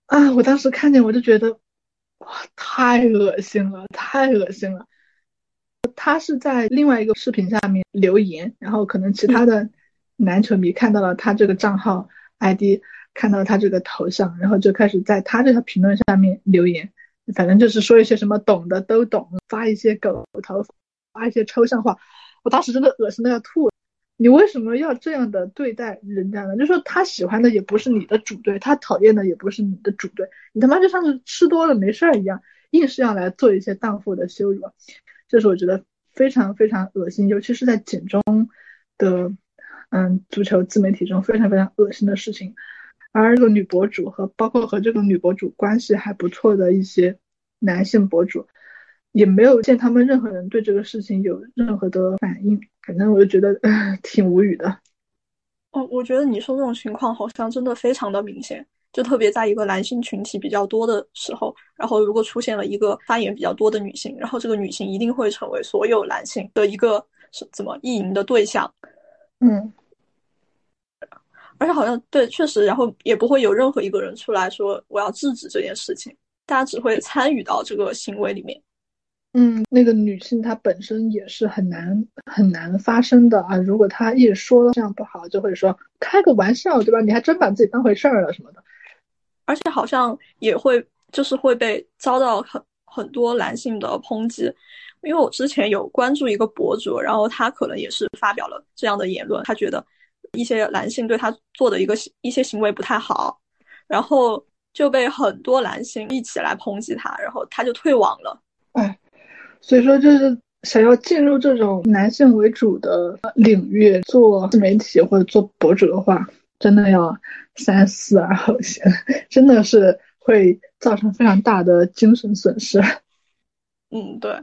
啊，我当时看见我就觉得，哇，太恶心了，太恶心了。他是在另外一个视频下面留言，然后可能其他的男球迷看到了他这个账号 ID，看到他这个头像，然后就开始在他这条评论下面留言，反正就是说一些什么懂的都懂，发一些狗头，发一些抽象话。我当时真的恶心的要吐。你为什么要这样的对待人家呢？就说他喜欢的也不是你的主队，他讨厌的也不是你的主队，你他妈就像是吃多了没事儿一样，硬是要来做一些荡妇的羞辱。这是我觉得非常非常恶心，尤其是在简中的嗯足球自媒体中非常非常恶心的事情。而这个女博主和包括和这个女博主关系还不错的一些男性博主，也没有见他们任何人对这个事情有任何的反应。反正我就觉得 [LAUGHS] 挺无语的。哦，我觉得你说这种情况好像真的非常的明显。就特别在一个男性群体比较多的时候，然后如果出现了一个发言比较多的女性，然后这个女性一定会成为所有男性的一个是怎么意淫的对象。嗯，而且好像对，确实，然后也不会有任何一个人出来说我要制止这件事情，大家只会参与到这个行为里面。嗯，那个女性她本身也是很难很难发声的啊，如果她一说了这样不好，就会说开个玩笑，对吧？你还真把自己当回事儿了什么的。而且好像也会就是会被遭到很很多男性的抨击，因为我之前有关注一个博主，然后他可能也是发表了这样的言论，他觉得一些男性对他做的一个一些行为不太好，然后就被很多男性一起来抨击他，然后他就退网了。哎，所以说就是想要进入这种男性为主的领域做自媒体或者做博主的话。真的要三思而后行，真的是会造成非常大的精神损失。嗯，对。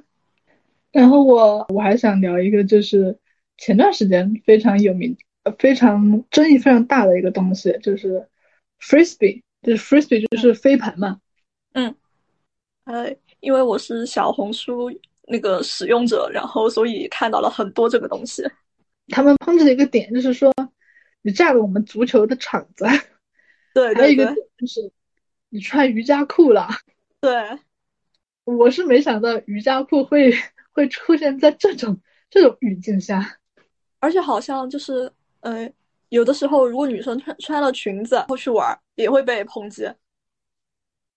然后我我还想聊一个，就是前段时间非常有名、非常争议非常大的一个东西，就是 frisbee，就是 frisbee 就是飞盘嘛。嗯。呃，因为我是小红书那个使用者，然后所以看到了很多这个东西。他们抨击的一个点就是说。你占了我们足球的场子。对，[LAUGHS] 还有一个就是你穿瑜伽裤了。对，[LAUGHS] 我是没想到瑜伽裤会会出现在这种这种语境下，而且好像就是呃，有的时候如果女生穿穿了裙子后去玩，也会被抨击。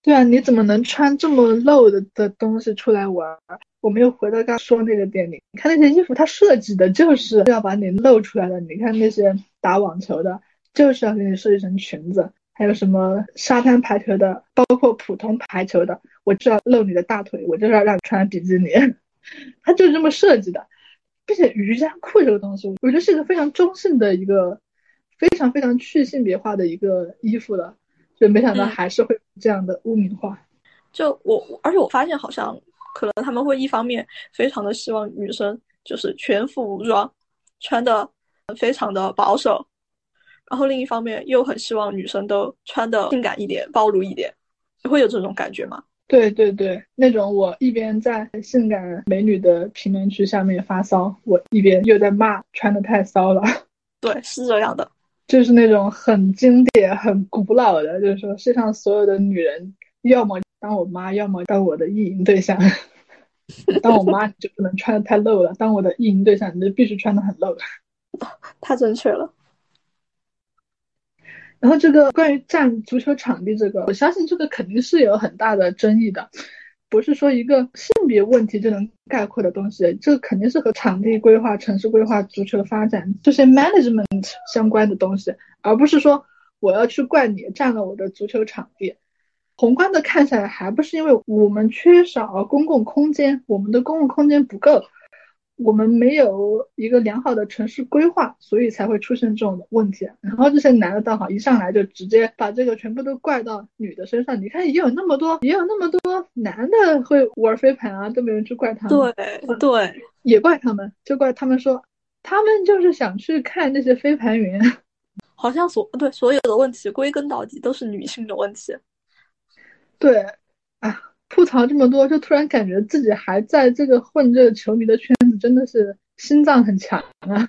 对啊，你怎么能穿这么露的的东西出来玩？我们又回到刚说那个点，你看那些衣服，它设计的就是要把你露出来的。你看那些打网球的，就是要给你设计成裙子；还有什么沙滩排球的，包括普通排球的，我就要露你的大腿，我就是要让你穿比基尼，[LAUGHS] 它就是这么设计的。并且瑜伽裤这个东西，我觉得是一个非常中性的一个，非常非常去性别化的一个衣服了。就没想到还是会这样的污名化。就我，而且我发现好像可能他们会一方面非常的希望女生就是全副武装，穿的非常的保守，然后另一方面又很希望女生都穿的性感一点、暴露一点，会有这种感觉吗？对对对，那种我一边在性感美女的评论区下面发骚，我一边又在骂穿的太骚了。[LAUGHS] 对，是这样的。就是那种很经典、很古老的，就是说世上所有的女人，要么当我妈，要么当我的意淫对象。[LAUGHS] 当我妈你就不能穿的太露了，当我的意淫对象你就必须穿的很露。[LAUGHS] 太正确了。然后这个关于占足球场地这个，我相信这个肯定是有很大的争议的。不是说一个性别问题就能概括的东西，这肯定是和场地规划、城市规划、足球发展这些 management 相关的东西，而不是说我要去怪你占了我的足球场地。宏观的看下来，还不是因为我们缺少公共空间，我们的公共空间不够。我们没有一个良好的城市规划，所以才会出现这种问题。然后这些男的倒好，一上来就直接把这个全部都怪到女的身上。你看，也有那么多，也有那么多男的会玩飞盘啊，都没人去怪他们。对对，也怪他们，就怪他们说，他们就是想去看那些飞盘员。好像所对所有的问题归根到底都是女性的问题。对，啊。吐槽这么多，就突然感觉自己还在这个混这个球迷的圈子，真的是心脏很强啊。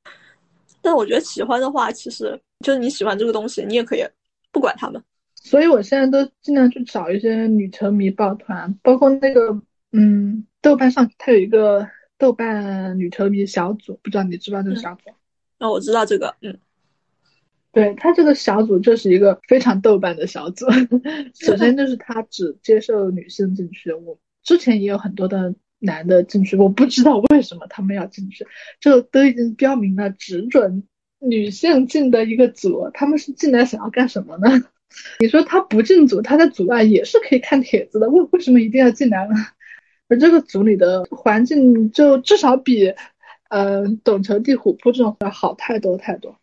[LAUGHS] 但我觉得喜欢的话，其实就是你喜欢这个东西，你也可以不管他们。所以我现在都尽量去找一些女球迷抱团，包括那个嗯，豆瓣上它有一个豆瓣女球迷小组，不知道你知不知道这个小组？哦，我知道这个，嗯。对他这个小组就是一个非常豆瓣的小组。[LAUGHS] 首先就是他只接受女性进去，我之前也有很多的男的进去，我不知道为什么他们要进去，就都已经标明了只准女性进的一个组，他们是进来想要干什么呢？[LAUGHS] 你说他不进组，他在组外也是可以看帖子的，为为什么一定要进来呢？而这个组里的环境就至少比，呃，懂球帝虎扑这种要好太多太多。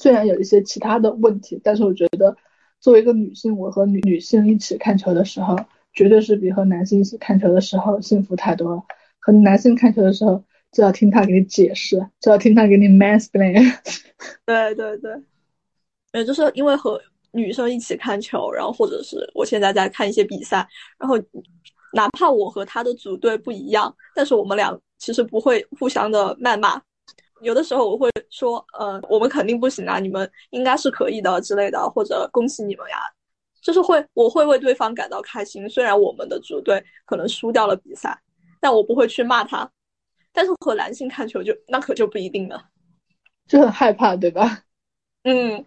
虽然有一些其他的问题，但是我觉得作为一个女性，我和女女性一起看球的时候，绝对是比和男性一起看球的时候幸福太多了。和男性看球的时候，就要听他给你解释，就要听他给你 mansplain。[LAUGHS] 对对对，呃，就是因为和女生一起看球，然后或者是我现在在看一些比赛，然后哪怕我和他的组队不一样，但是我们俩其实不会互相的谩骂。有的时候我会说，呃，我们肯定不行啊，你们应该是可以的之类的，或者恭喜你们呀，就是会我会为对方感到开心。虽然我们的主队可能输掉了比赛，但我不会去骂他。但是和男性看球就那可就不一定了，就很害怕，对吧？[LAUGHS] 嗯，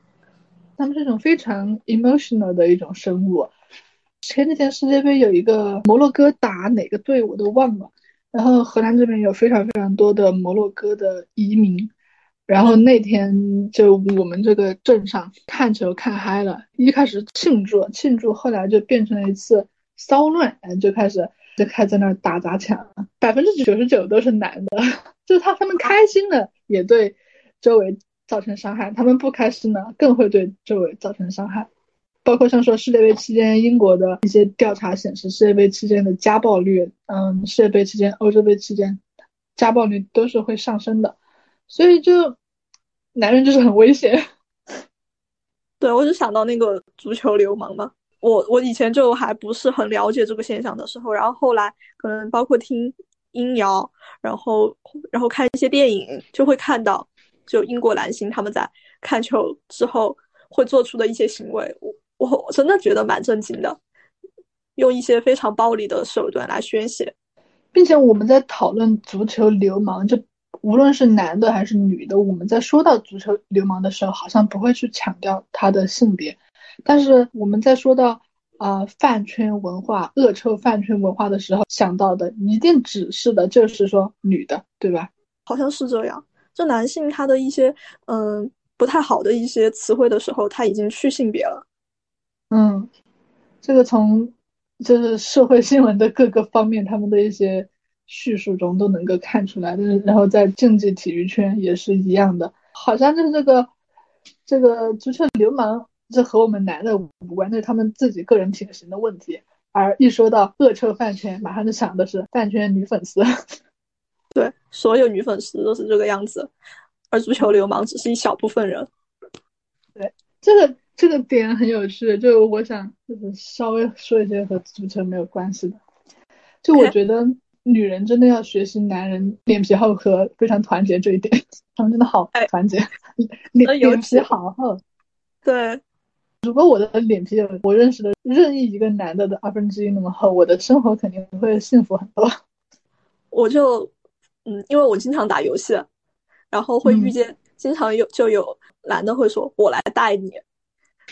他们是一种非常 emotional 的一种生物。前几天世界杯有一个摩洛哥打哪个队我都忘了。然后荷兰这边有非常非常多的摩洛哥的移民，然后那天就我们这个镇上看球看嗨了，一开始庆祝庆祝，后来就变成了一次骚乱，就开始就开始在那打砸抢，百分之九十九都是男的，就是他他们开心了也对周围造成伤害，他们不开心了更会对周围造成伤害。包括像说世界杯期间，英国的一些调查显示，世界杯期间的家暴率，嗯，世界杯期间、欧洲杯期间，家暴率都是会上升的。所以就男人就是很危险。[LAUGHS] 对，我就想到那个足球流氓嘛。我我以前就还不是很了解这个现象的时候，然后后来可能包括听音谣，然后然后看一些电影，就会看到。就英国男性他们在看球之后会做出的一些行为，我我我真的觉得蛮震惊的，用一些非常暴力的手段来宣泄，并且我们在讨论足球流氓，就无论是男的还是女的，我们在说到足球流氓的时候，好像不会去强调他的性别，但是我们在说到。啊，饭圈文化、恶臭饭圈文化的时候想到的，一定指示的就是说女的，对吧？好像是这样。就男性他的一些嗯不太好的一些词汇的时候，他已经去性别了。嗯，这个从就是社会新闻的各个方面，他们的一些叙述中都能够看出来。的。然后在竞技体育圈也是一样的，好像就是这个这个足球流氓。这和我们男的无关，那是他们自己个人品行的问题。而一说到恶臭饭圈，马上就想的是饭圈女粉丝。[LAUGHS] 对，所有女粉丝都是这个样子，而足球流氓只是一小部分人。对，这个这个点很有趣，就我想就是稍微说一些和足球没有关系的。就我觉得女人真的要学习男人脸皮厚和非常团结这一点，他们真的好团结，[LAUGHS] 脸脸皮好厚。对。如果我的脸皮有我认识的任意一个男的的二分之一那么厚，我的生活肯定会幸福很多。[LAUGHS] 我就，嗯，因为我经常打游戏，然后会遇见，经常有就有男的会说“我来带你”，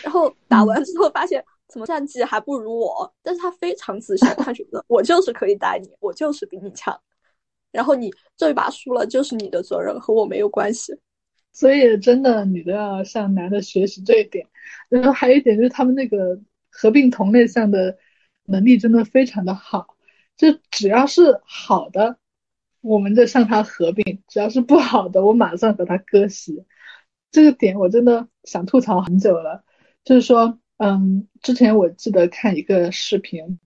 然后打完之后发现怎么战绩还不如我，但是他非常自信，他觉得我就是可以带你，我就是比你强，然后你这一把输了就是你的责任，和我没有关系。所以真的，女的要向男的学习这一点。然后还有一点就是，他们那个合并同类项的能力真的非常的好。就只要是好的，我们就向他合并；只要是不好的，我马上和他割席。这个点我真的想吐槽很久了。就是说，嗯，之前我记得看一个视频。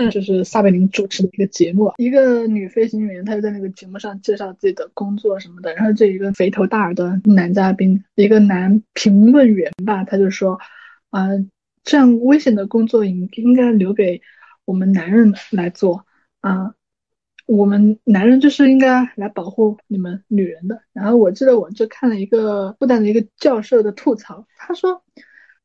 嗯，就是撒贝宁主持的一个节目，一个女飞行员，她就在那个节目上介绍自己的工作什么的。然后这一个肥头大耳的男嘉宾，一个男评论员吧，他就说，啊，这样危险的工作应应该留给我们男人来做啊，我们男人就是应该来保护你们女人的。然后我记得我就看了一个复旦的一个教授的吐槽，他说，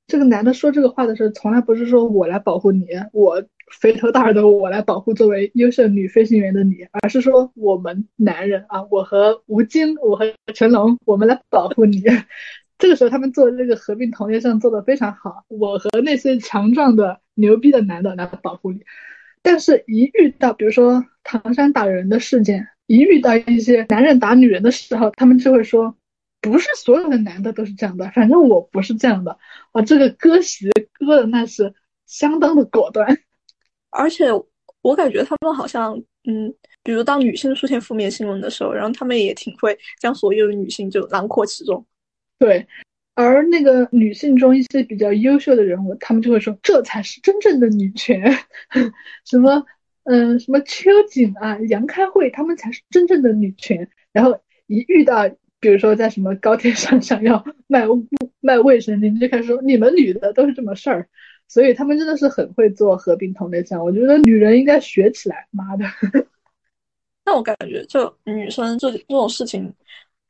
这个男的说这个话的时候，从来不是说我来保护你，我。肥头大耳的我来保护作为优秀女飞行员的你，而是说我们男人啊，我和吴京，我和成龙，我们来保护你。[LAUGHS] 这个时候他们做的这个合并同类项做的非常好，我和那些强壮的牛逼的男的来保护你。但是，一遇到比如说唐山打人的事件，一遇到一些男人打女人的时候，他们就会说，不是所有的男的都是这样的，反正我不是这样的啊。这个割席割的那是相当的果断。[LAUGHS] 而且我感觉他们好像，嗯，比如当女性出现负面新闻的时候，然后他们也挺会将所有的女性就囊括其中。对，而那个女性中一些比较优秀的人物，他们就会说这才是真正的女权，[LAUGHS] 什么，嗯，什么秋瑾啊、杨开慧，他们才是真正的女权。然后一遇到，比如说在什么高铁上想要卖卖卫生巾，就开始说你们女的都是这么事儿。所以他们真的是很会做合并同类项，我觉得女人应该学起来。妈的，[LAUGHS] 那我感觉就女生这这种事情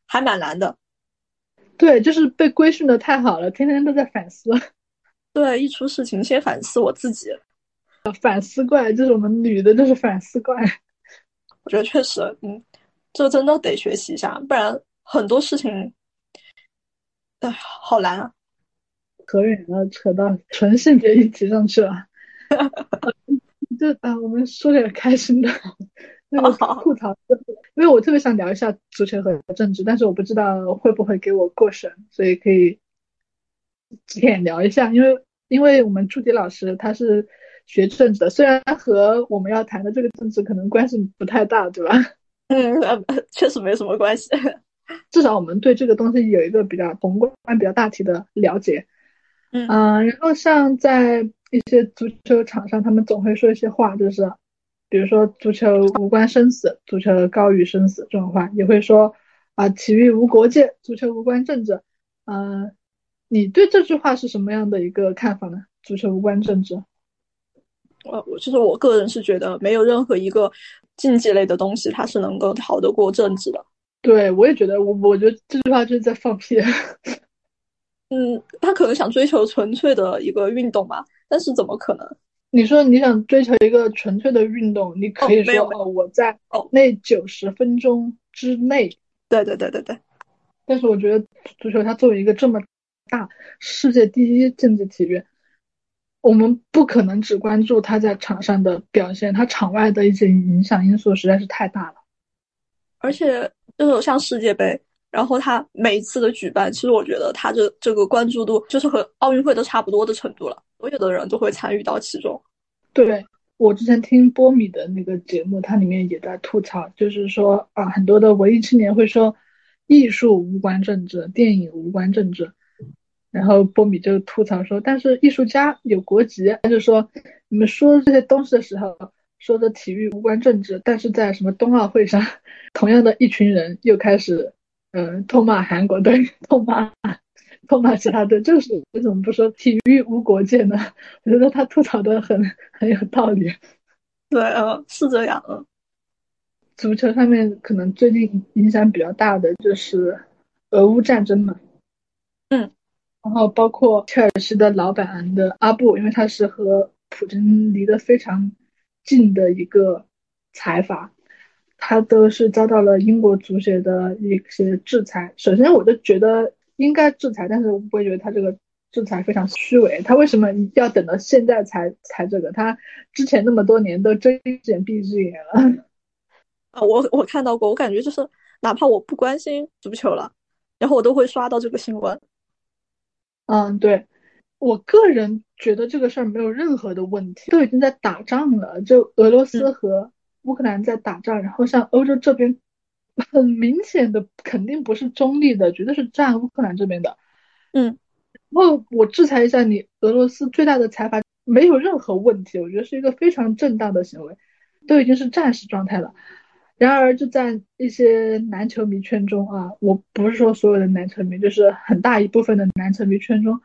还蛮难的。对，就是被规训的太好了，天天都在反思。[LAUGHS] 对，一出事情先反思我自己。反思怪，就是我们女的，就是反思怪。[LAUGHS] 我觉得确实，嗯，这真的得学习一下，不然很多事情，哎，好难啊。扯远了，扯到纯性别议题上去了。[LAUGHS] 就啊，我们说点开心的，那个吐槽。因为我特别想聊一下足球和政治，但是我不知道会不会给我过审，所以可以浅聊一下。因为因为我们朱迪老师他是学政治的，虽然和我们要谈的这个政治可能关系不太大，对吧？[LAUGHS] 嗯，确实没什么关系。至少我们对这个东西有一个比较宏观、比较大体的了解。嗯，然后像在一些足球场上，他们总会说一些话，就是，比如说足球无关生死，足球高于生死这种话，也会说啊，体育无国界，足球无关政治。嗯，你对这句话是什么样的一个看法呢？足球无关政治？我我就是我个人是觉得，没有任何一个竞技类的东西，它是能够逃得过政治的。对，我也觉得，我我觉得这句话就是在放屁。嗯，他可能想追求纯粹的一个运动吧，但是怎么可能？你说你想追求一个纯粹的运动，你可以说哦我在哦那九十分钟之内。对对对对对，但是我觉得足球它作为一个这么大世界第一竞技体育，我们不可能只关注他在场上的表现，他场外的一些影响因素实在是太大了。而且就是像世界杯，然后它每一次的举办，其实我觉得它这这个关注度就是和奥运会都差不多的程度了，所有的人都会参与到其中。对，我之前听波米的那个节目，它里面也在吐槽，就是说啊，很多的文艺青年会说艺术无关政治，电影无关政治。然后波米就吐槽说，但是艺术家有国籍，他就说你们说这些东西的时候，说的体育无关政治，但是在什么冬奥会上，同样的一群人又开始，嗯、痛骂韩国队，痛骂痛骂其他队，就是为什么不说体育无国界呢？我觉得他吐槽的很很有道理。对，嗯，是这样，嗯，足球上面可能最近影响比较大的就是俄乌战争嘛，嗯，然后包括切尔西的老板的阿布，因为他是和普京离得非常近的一个财阀，他都是遭到了英国足协的一些制裁。首先，我就觉得应该制裁，但是我不会觉得他这个制裁非常虚伪。他为什么要等到现在才才这个？他之前那么多年都睁一只眼闭一只眼了。啊，我我看到过，我感觉就是哪怕我不关心足球了，然后我都会刷到这个新闻。嗯，对，我个人觉得这个事儿没有任何的问题，都已经在打仗了，就俄罗斯和乌克兰在打仗，然后像欧洲这边，很明显的肯定不是中立的，绝对是站乌克兰这边的。嗯，然后我制裁一下你，俄罗斯最大的财阀没有任何问题，我觉得是一个非常正当的行为，都已经是战时状态了。然而，就在一些男球迷圈中啊，我不是说所有的男球迷，就是很大一部分的男球迷圈中，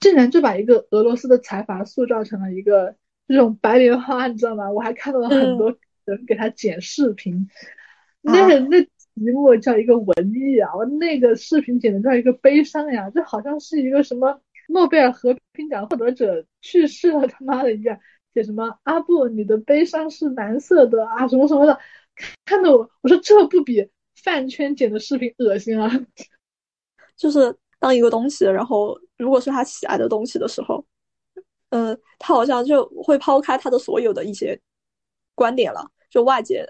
竟然就把一个俄罗斯的财阀塑造成了一个这种白莲花，你知道吗？我还看到了很多人给他剪视频，那那题目叫一个文艺啊，我那个视频简直叫一个悲伤呀，就好像是一个什么诺贝尔和平奖获得者去世了他妈的一样，写什么阿布你的悲伤是蓝色的啊什么什么的。看得我，我说这不比饭圈剪的视频恶心啊！就是当一个东西，然后如果是他喜爱的东西的时候，嗯，他好像就会抛开他的所有的一些观点了，就外界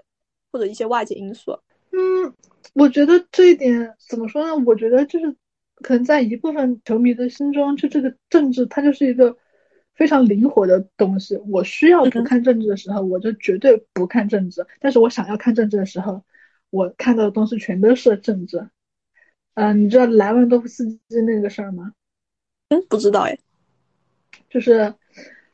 或者一些外界因素。嗯，我觉得这一点怎么说呢？我觉得就是可能在一部分球迷的心中，就这个政治它就是一个非常灵活的东西。我需要不看政治的时候，我就绝对不看政治；但是我想要看政治的时候，我看到的东西全都是政治。嗯，你知道莱万多夫斯基那个事儿吗？嗯，不知道哎。就是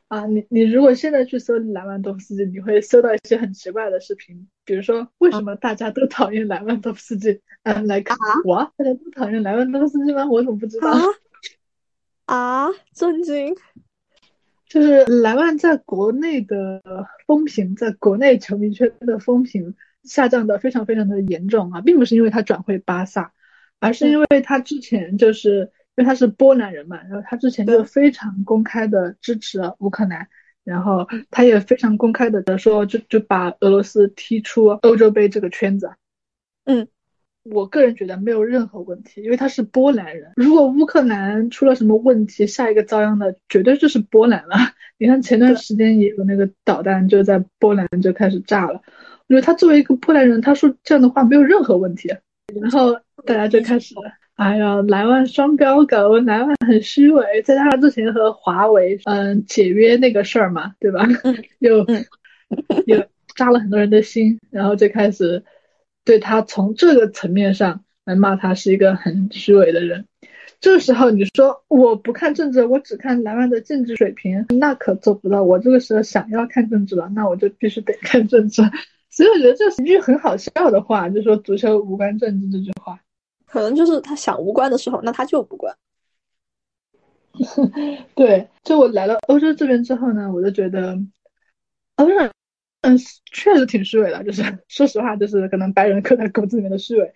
啊，你你如果现在去搜莱万多夫斯基，你会搜到一些很奇怪的视频，比如说为什么大家都讨厌莱万多夫斯基？嗯，来看我，大家都讨厌莱万多夫斯基吗？我怎么不知道？啊，[LAUGHS] 震惊！就是莱万在国内的风评，在国内球迷圈的风评下降的非常非常的严重啊，并不是因为他转会巴萨，而是因为他之前就是因为他是波兰人嘛，然后他之前就非常公开的支持乌克兰，然后他也非常公开的说就就把俄罗斯踢出欧洲杯这个圈子。嗯，我个人觉得没有任何问题，因为他是波兰人。如果乌克兰出了什么问题，下一个遭殃的绝对就是波兰了。你看前段时间也有那个导弹就在波兰就开始炸了，我觉得他作为一个波兰人，他说这样的话没有任何问题。然后大家就开始，哎呀，莱万双标狗，莱万很虚伪。再加上之前和华为嗯解约那个事儿嘛，对吧？[LAUGHS] 又又扎了很多人的心，然后就开始对他从这个层面上来骂他是一个很虚伪的人。这个时候你说我不看政治，我只看莱万的政治水平，那可做不到。我这个时候想要看政治了，那我就必须得看政治。所以我觉得这是一句很好笑的话，就说足球无关政治这句话。可能就是他想无关的时候，那他就不关。[LAUGHS] 对，就我来了欧洲这边之后呢，我就觉得，欧洲嗯，确实挺虚伪的。就是说实话，就是可能白人 [LAUGHS] 刻在骨子里面的虚伪。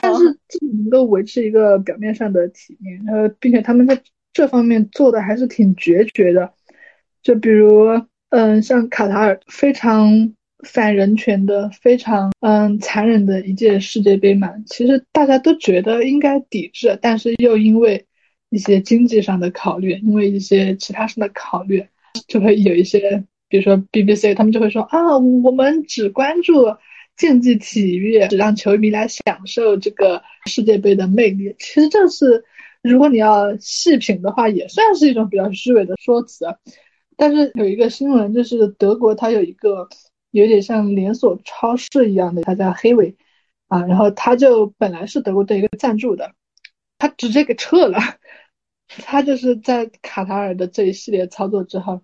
但是这能够维持一个表面上的体面，呃，并且他们在这方面做的还是挺决绝的，就比如，嗯，像卡塔尔非常反人权的、非常嗯残忍的一届世界杯嘛，其实大家都觉得应该抵制，但是又因为一些经济上的考虑，因为一些其他上的考虑，就会有一些，比如说 BBC，他们就会说啊，我们只关注。竞技体育只让球迷来享受这个世界杯的魅力，其实这是如果你要细品的话，也算是一种比较虚伪的说辞。但是有一个新闻，就是德国它有一个有点像连锁超市一样的，它叫黑尾啊，然后它就本来是德国队一个赞助的，它直接给撤了。[LAUGHS] 它就是在卡塔尔的这一系列操作之后，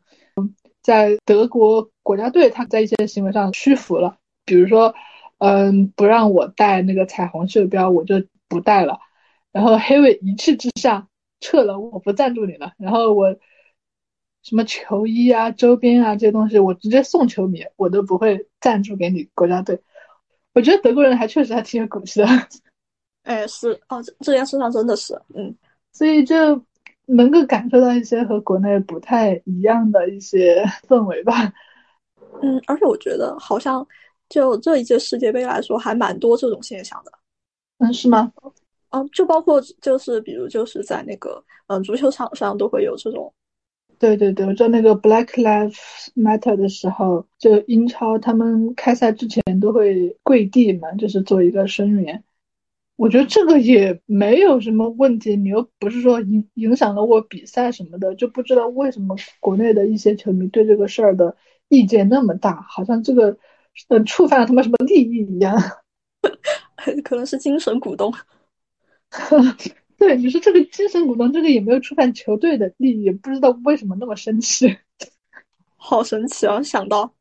在德国国家队，它在一些行为上屈服了。比如说，嗯，不让我带那个彩虹袖标，我就不带了。然后黑尾一气之下撤了，我不赞助你了。然后我什么球衣啊、周边啊这些东西，我直接送球迷，我都不会赞助给你国家队。我觉得德国人还确实还挺有骨气的。[LAUGHS] 哎，是哦，这这件事上真的是，嗯，所以就能够感受到一些和国内不太一样的一些氛围吧。[LAUGHS] 嗯，而且我觉得好像。就这一届世界杯来说，还蛮多这种现象的。嗯，是吗？嗯，就包括就是比如就是在那个嗯足球场上都会有这种。对对对，我知道那个 Black Lives Matter 的时候，就英超他们开赛之前都会跪地嘛，就是做一个声援。我觉得这个也没有什么问题，你又不是说影影响了我比赛什么的，就不知道为什么国内的一些球迷对这个事儿的意见那么大，好像这个。嗯，触犯了他们什么利益一样，可能是精神股东。[LAUGHS] 对，你说这个精神股东，这个也没有触犯球队的利益，不知道为什么那么生气。[LAUGHS] 好神奇啊！想到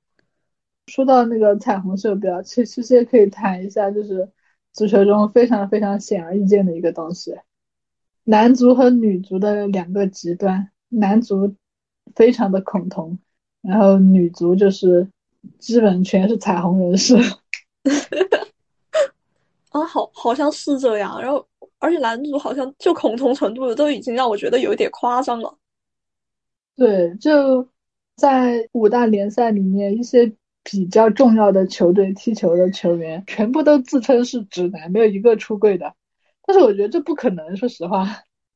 说到那个彩虹袖标，其实也可以谈一下，就是足球中非常非常显而易见的一个东西，男足和女足的两个极端，男足非常的恐同，然后女足就是。基本全是彩虹人士，[LAUGHS] 啊，好，好像是这样。然后，而且男主好像就恐同程度都已经让我觉得有一点夸张了。对，就在五大联赛里面，一些比较重要的球队踢球的球员，全部都自称是直男，没有一个出柜的。但是我觉得这不可能，说实话。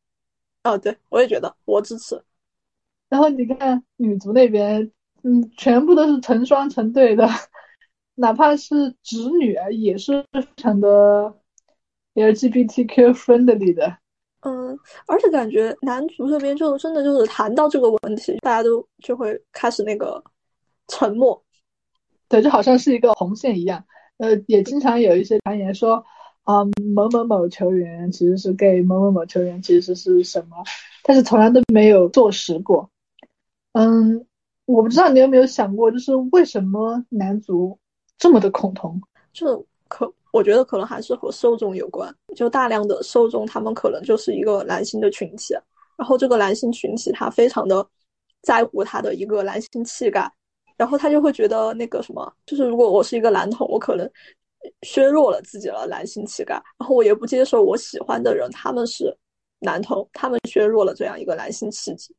[LAUGHS] 哦，对，我也觉得，我支持。[LAUGHS] 然后你看女足那边。嗯，全部都是成双成对的，[LAUGHS] 哪怕是直女也是非常的 LGBTQ friendly 的。嗯，而且感觉男足这边就真的就是谈到这个问题，大家都就会开始那个沉默。对，就好像是一个红线一样。呃，也经常有一些传言说，啊，某某某球员其实是 gay，某某某球员其实是什么，但是从来都没有坐实过。嗯。我不知道你有没有想过，就是为什么男足这么的恐同？就可我觉得可能还是和受众有关。就大量的受众，他们可能就是一个男性的群体，然后这个男性群体他非常的在乎他的一个男性气概，然后他就会觉得那个什么，就是如果我是一个男同，我可能削弱了自己的男性气概，然后我也不接受我喜欢的人他们是男同，他们削弱了这样一个男性气质。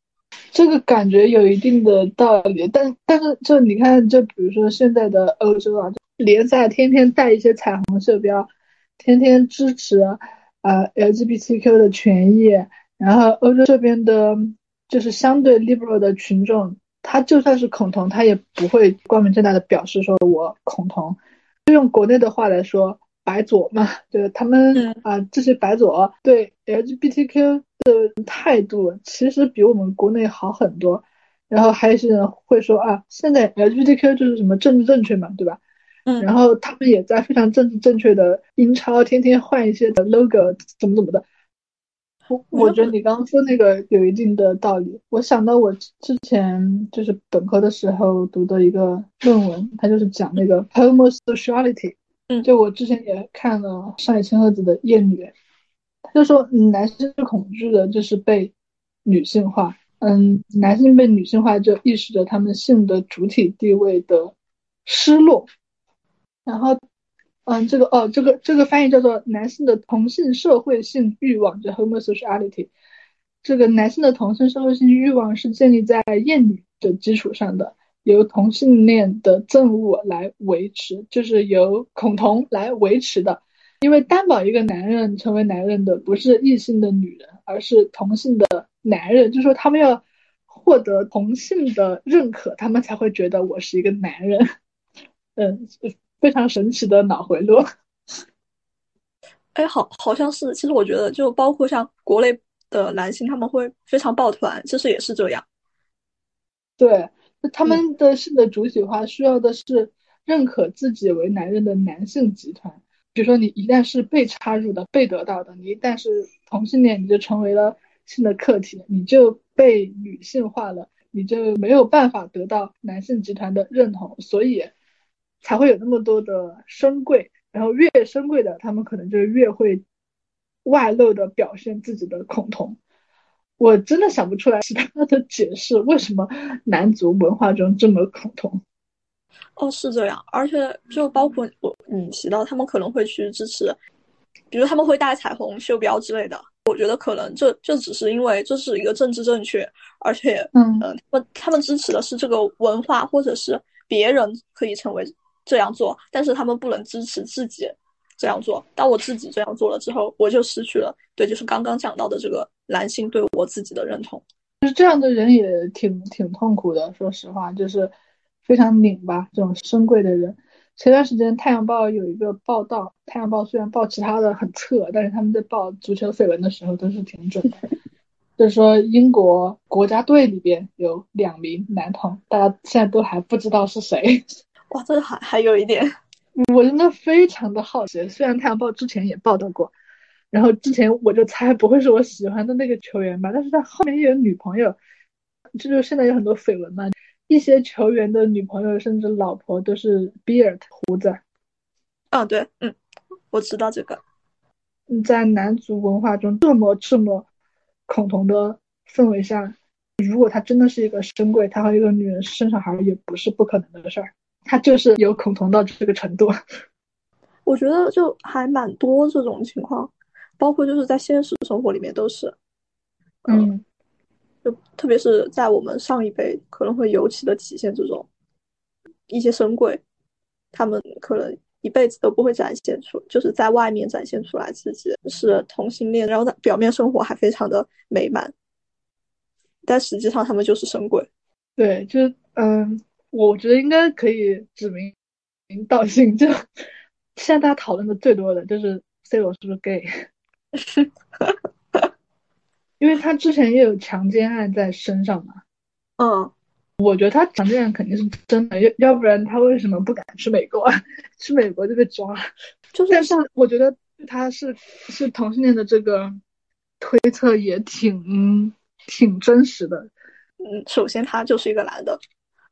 这个感觉有一定的道理，但但是就你看，就比如说现在的欧洲啊，联赛天天带一些彩虹袖标，天天支持呃 LGBTQ 的权益，然后欧洲这边的，就是相对 liberal 的群众，他就算是恐同，他也不会光明正大的表示说我恐同，就用国内的话来说，白左嘛，就是他们啊这些白左对 LGBTQ。的态度其实比我们国内好很多，然后还有些人会说啊，现在 LGBTQ 就是什么政治正确嘛，对吧？嗯，然后他们也在非常政治正确的英超天天换一些的 logo，怎么怎么的。我我觉得你刚刚说那个有一定的道理。我想到我之前就是本科的时候读的一个论文，它就是讲那个 homosexuality。嗯，就我之前也看了上野千鹤子的《厌女》。就说男性最恐惧的就是被女性化，嗯，男性被女性化就意识着他们性的主体地位的失落。然后，嗯，这个哦，这个这个翻译叫做男性的同性社会性欲望，叫 homosexuality。这个男性的同性社会性欲望是建立在厌女的基础上的，由同性恋的憎恶来维持，就是由恐同来维持的。因为担保一个男人成为男人的不是异性的女人，而是同性的男人，就说他们要获得同性的认可，他们才会觉得我是一个男人。[LAUGHS] 嗯。非常神奇的脑回路，[LAUGHS] 哎，好，好像是。其实我觉得，就包括像国内的男性，他们会非常抱团，其实也是这样。对，他们的性的主体化需要的是认可自己为男人的男性集团。比如说，你一旦是被插入的、被得到的，你一旦是同性恋，你就成为了性的客体，你就被女性化了，你就没有办法得到男性集团的认同，所以。才会有那么多的深贵，然后越深贵的，他们可能就越会外露的表现自己的恐同。我真的想不出来其他的解释，为什么男足文化中这么恐同？哦，是这样，而且就包括我你提到他们可能会去支持，比如他们会带彩虹袖标之类的。我觉得可能这这只是因为这是一个政治正确，而且嗯嗯，他们他们支持的是这个文化，或者是别人可以成为。这样做，但是他们不能支持自己这样做。当我自己这样做了之后，我就失去了对，就是刚刚讲到的这个男性对我自己的认同。就是这样的人也挺挺痛苦的，说实话，就是非常拧巴。这种深贵的人，前段时间《太阳报》有一个报道，《太阳报》虽然报其他的很侧，但是他们在报足球绯闻的时候都是挺准的。就是说，英国国家队里边有两名男同，大家现在都还不知道是谁。哇，这个还还有一点，我真的非常的好奇。虽然《太阳报》之前也报道过，然后之前我就猜不会是我喜欢的那个球员吧，但是他后面又有女朋友，这就现在有很多绯闻嘛。一些球员的女朋友甚至老婆都是 beard 胡子。啊，对，嗯，我知道这个。在男足文化中这么这么恐同的氛围下，如果他真的是一个深贵，他和一个女人生小孩也不是不可能的事儿。他就是有恐同到这个程度，[LAUGHS] 我觉得就还蛮多这种情况，包括就是在现实生活里面都是，嗯，就特别是在我们上一辈可能会尤其的体现这种一些深贵，他们可能一辈子都不会展现出，就是在外面展现出来自己是同性恋，然后在表面生活还非常的美满，但实际上他们就是深贵，对，就是嗯。我觉得应该可以指名道姓，就 [LAUGHS] 现在大家讨论的最多的就是 C 罗是不是 gay，[LAUGHS] 因为他之前也有强奸案在身上嘛。嗯，我觉得他强奸案肯定是真的，要要不然他为什么不敢去美国？[LAUGHS] 去美国就被抓。就是像我觉得他是是同性恋的这个推测也挺挺真实的。嗯，首先他就是一个男的。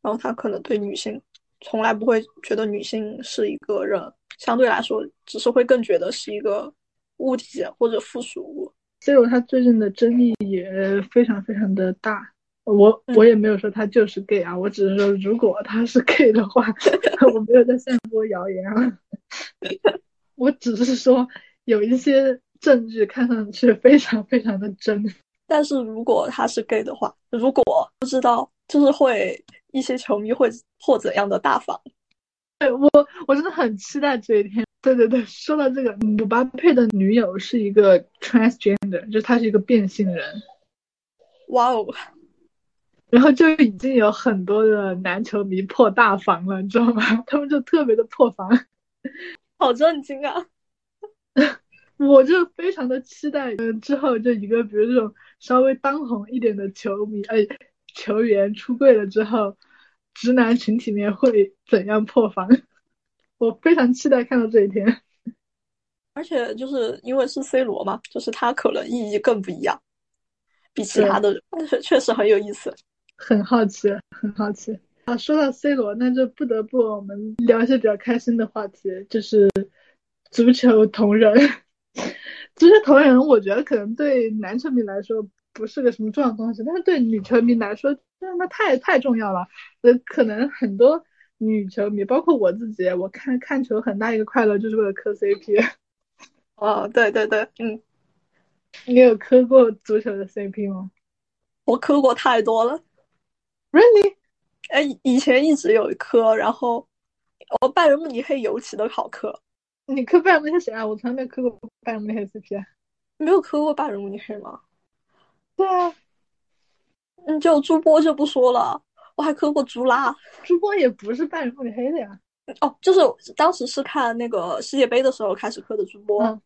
然后他可能对女性从来不会觉得女性是一个人，相对来说只是会更觉得是一个物体或者附属物。C 罗他最近的争议也非常非常的大，我我也没有说他就是 gay 啊，我只是说如果他是 gay 的话，[LAUGHS] 我没有在散播谣言啊，[LAUGHS] 我只是说有一些证据看上去非常非常的真。但是如果他是 gay 的话，如果不知道就是会。一些球迷会破怎样的大方？对我，我真的很期待这一天。对对对，说到这个，姆巴佩的女友是一个 transgender，就她是一个变性人。哇哦！[LAUGHS] 然后就已经有很多的男球迷破大防了，你知道吗？[LAUGHS] 他们就特别的破防，好震惊啊！[LAUGHS] 我就非常的期待，嗯，之后就一个比如这种稍微当红一点的球迷，哎。球员出柜了之后，直男群体面会怎样破防？[LAUGHS] 我非常期待看到这一天。而且就是因为是 C 罗嘛，就是他可能意义更不一样，比其他的但是 [LAUGHS] 确实很有意思。很好奇，很好奇啊！说到 C 罗，那就不得不我们聊一些比较开心的话题，就是足球同人。[LAUGHS] 足球同人，我觉得可能对男球迷来说。不是个什么重要东西，但是对女球迷来说，真的太太重要了。呃，可能很多女球迷，包括我自己，我看看球很大一个快乐就是为了磕 CP。[LAUGHS] 哦，对对对，嗯，你有磕过足球的 CP 吗？我磕过太多了。Really？哎，以前一直有磕，然后我拜仁慕尼黑尤其的好磕。你磕拜仁慕尼黑谁啊？我从来没有磕过拜仁慕尼黑 CP。没有磕过拜仁慕尼黑吗？对啊。嗯，就朱波就不说了，我还磕过朱拉。朱波也不是拜仁慕尼黑的呀。哦，就是当时是看那个世界杯的时候开始磕的朱波，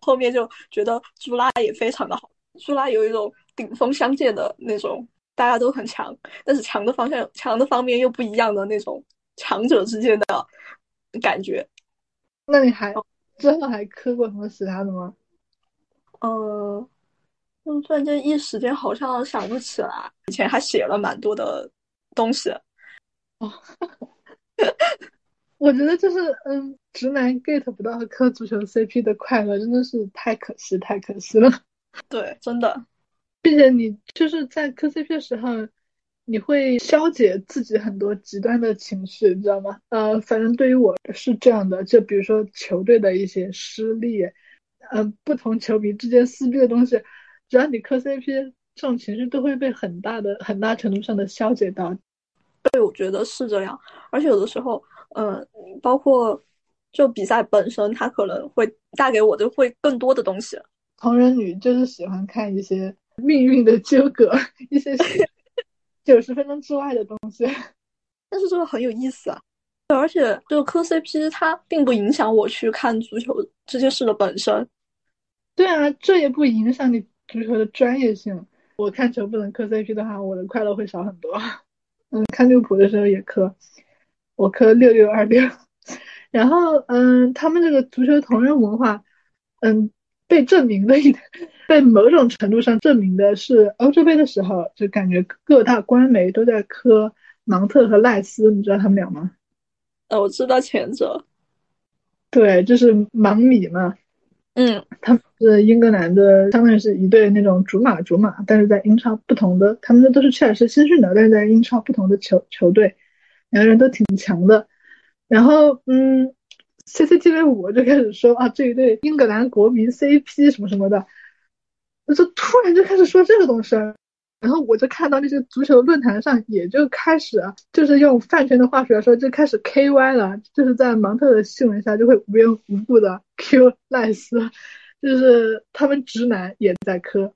后面就觉得朱拉也非常的好。朱拉有一种顶峰相见的那种，大家都很强，但是强的方向、强的方面又不一样的那种强者之间的感觉。那你还之后还磕过什么其他的吗？嗯。嗯，突然间一时间好像想不起来，以前还写了蛮多的东西。哦，我觉得就是嗯，直男 get 不到磕足球 CP 的快乐，真的是太可惜，太可惜了。对，真的，并且你就是在磕 CP 的时候，你会消解自己很多极端的情绪，你知道吗？呃，反正对于我是这样的，就比如说球队的一些失利，嗯，不同球迷之间撕逼的东西。只要你磕 CP，这种情绪都会被很大的、很大程度上的消解到。对，我觉得是这样。而且有的时候，嗯，包括就比赛本身，它可能会带给我的会更多的东西。同人女就是喜欢看一些命运的纠葛，一些 [LAUGHS] 九十分钟之外的东西。但是这个很有意思啊！而且就磕 CP，它并不影响我去看足球这件事的本身。对啊，这也不影响你。足球的专业性，我看球不能磕 CP 的话，我的快乐会少很多。[LAUGHS] 嗯，看利物浦的时候也磕，我磕六六二六。[LAUGHS] 然后，嗯，他们这个足球同人文化，嗯，被证明的一，被某种程度上证明的是欧洲杯的时候，就感觉各大官媒都在磕芒特和赖斯，你知道他们俩吗？呃，我知道前者。对，就是芒米嘛。嗯，他是英格兰的，相当于是一对那种竹马竹马，但是在英超不同的，他们的都是切尔西新训的，但是在英超不同的球球队，两个人都挺强的。然后，嗯，CCTV 五就开始说啊，这一对英格兰国民 CP 什么什么的，就突然就开始说这个东西。然后我就看到那些足球论坛上，也就开始，就是用饭圈的话说来说，就开始 K Y 了，就是在芒特的新闻下就会无缘无故的 Q 赖斯，就是他们直男也在磕。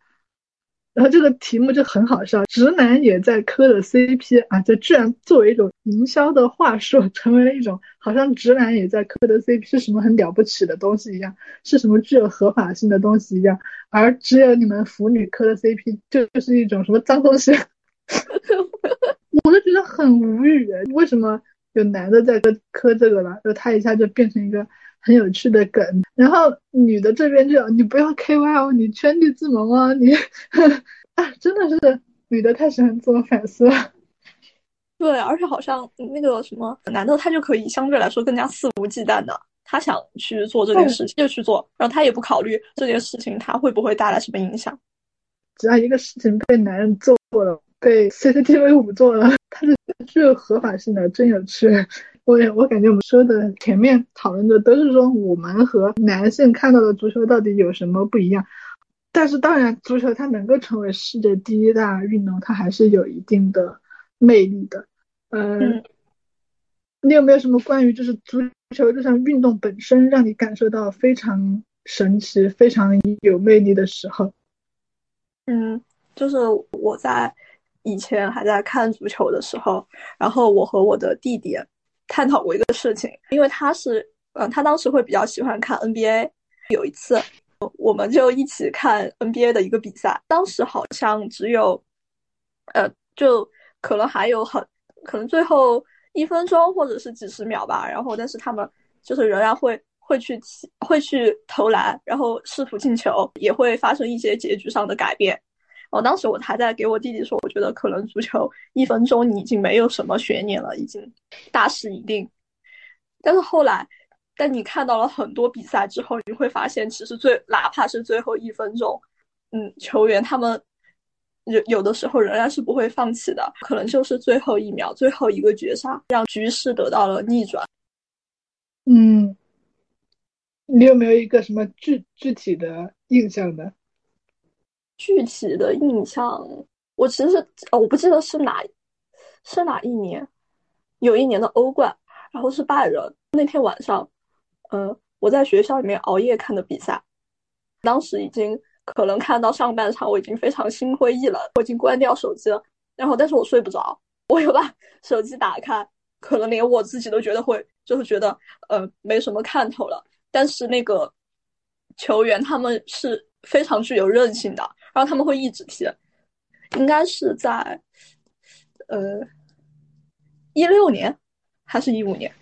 然后这个题目就很好笑，直男也在磕的 CP 啊，这居然作为一种营销的话术，成为了一种好像直男也在磕的 CP 是什么很了不起的东西一样，是什么具有合法性的东西一样，而只有你们腐女磕的 CP 就就是一种什么脏东西，[LAUGHS] 我就觉得很无语，为什么有男的在磕磕这个了，就他一下就变成一个。很有趣的梗，然后女的这边就你不要 K Y 哦，你圈地自萌啊，你 [LAUGHS] 啊真的是女的太喜欢自我反思了。[LAUGHS] 对，而且好像那个什么男的他就可以相对来说更加肆无忌惮的，他想去做这件事情就去做，然后他也不考虑这件事情他会不会带来什么影响。只要一个事情被男人做了，被 CCTV 五做了，[LAUGHS] 它是具有合法性的，真有趣。我我感觉我们说的前面讨论的都是说我们和男性看到的足球到底有什么不一样，但是当然足球它能够成为世界第一大运动，它还是有一定的魅力的。嗯，你有没有什么关于就是足球这项运动本身让你感受到非常神奇、非常有魅力的时候？嗯，就是我在以前还在看足球的时候，然后我和我的弟弟。探讨过一个事情，因为他是，嗯，他当时会比较喜欢看 NBA。有一次，我们就一起看 NBA 的一个比赛，当时好像只有，呃，就可能还有很，可能最后一分钟或者是几十秒吧。然后，但是他们就是仍然会会去会去投篮，然后试图进球，也会发生一些结局上的改变。我当时我还在给我弟弟说，我觉得可能足球一分钟你已经没有什么悬念了，已经大势已定。但是后来，但你看到了很多比赛之后，你会发现，其实最哪怕是最后一分钟，嗯，球员他们有有的时候仍然是不会放弃的，可能就是最后一秒、最后一个绝杀，让局势得到了逆转。嗯，你有没有一个什么具具体的印象呢？具体的印象，我其实我不记得是哪是哪一年，有一年的欧冠，然后是拜仁那天晚上，嗯，我在学校里面熬夜看的比赛，当时已经可能看到上半场，我已经非常心灰意冷，我已经关掉手机了，然后但是我睡不着，我又把 [LAUGHS] 手机打开，可能连我自己都觉得会就是觉得呃没什么看头了，但是那个球员他们是非常具有韧性的。然后他们会一直踢，应该是在，呃，一六年还是一五年，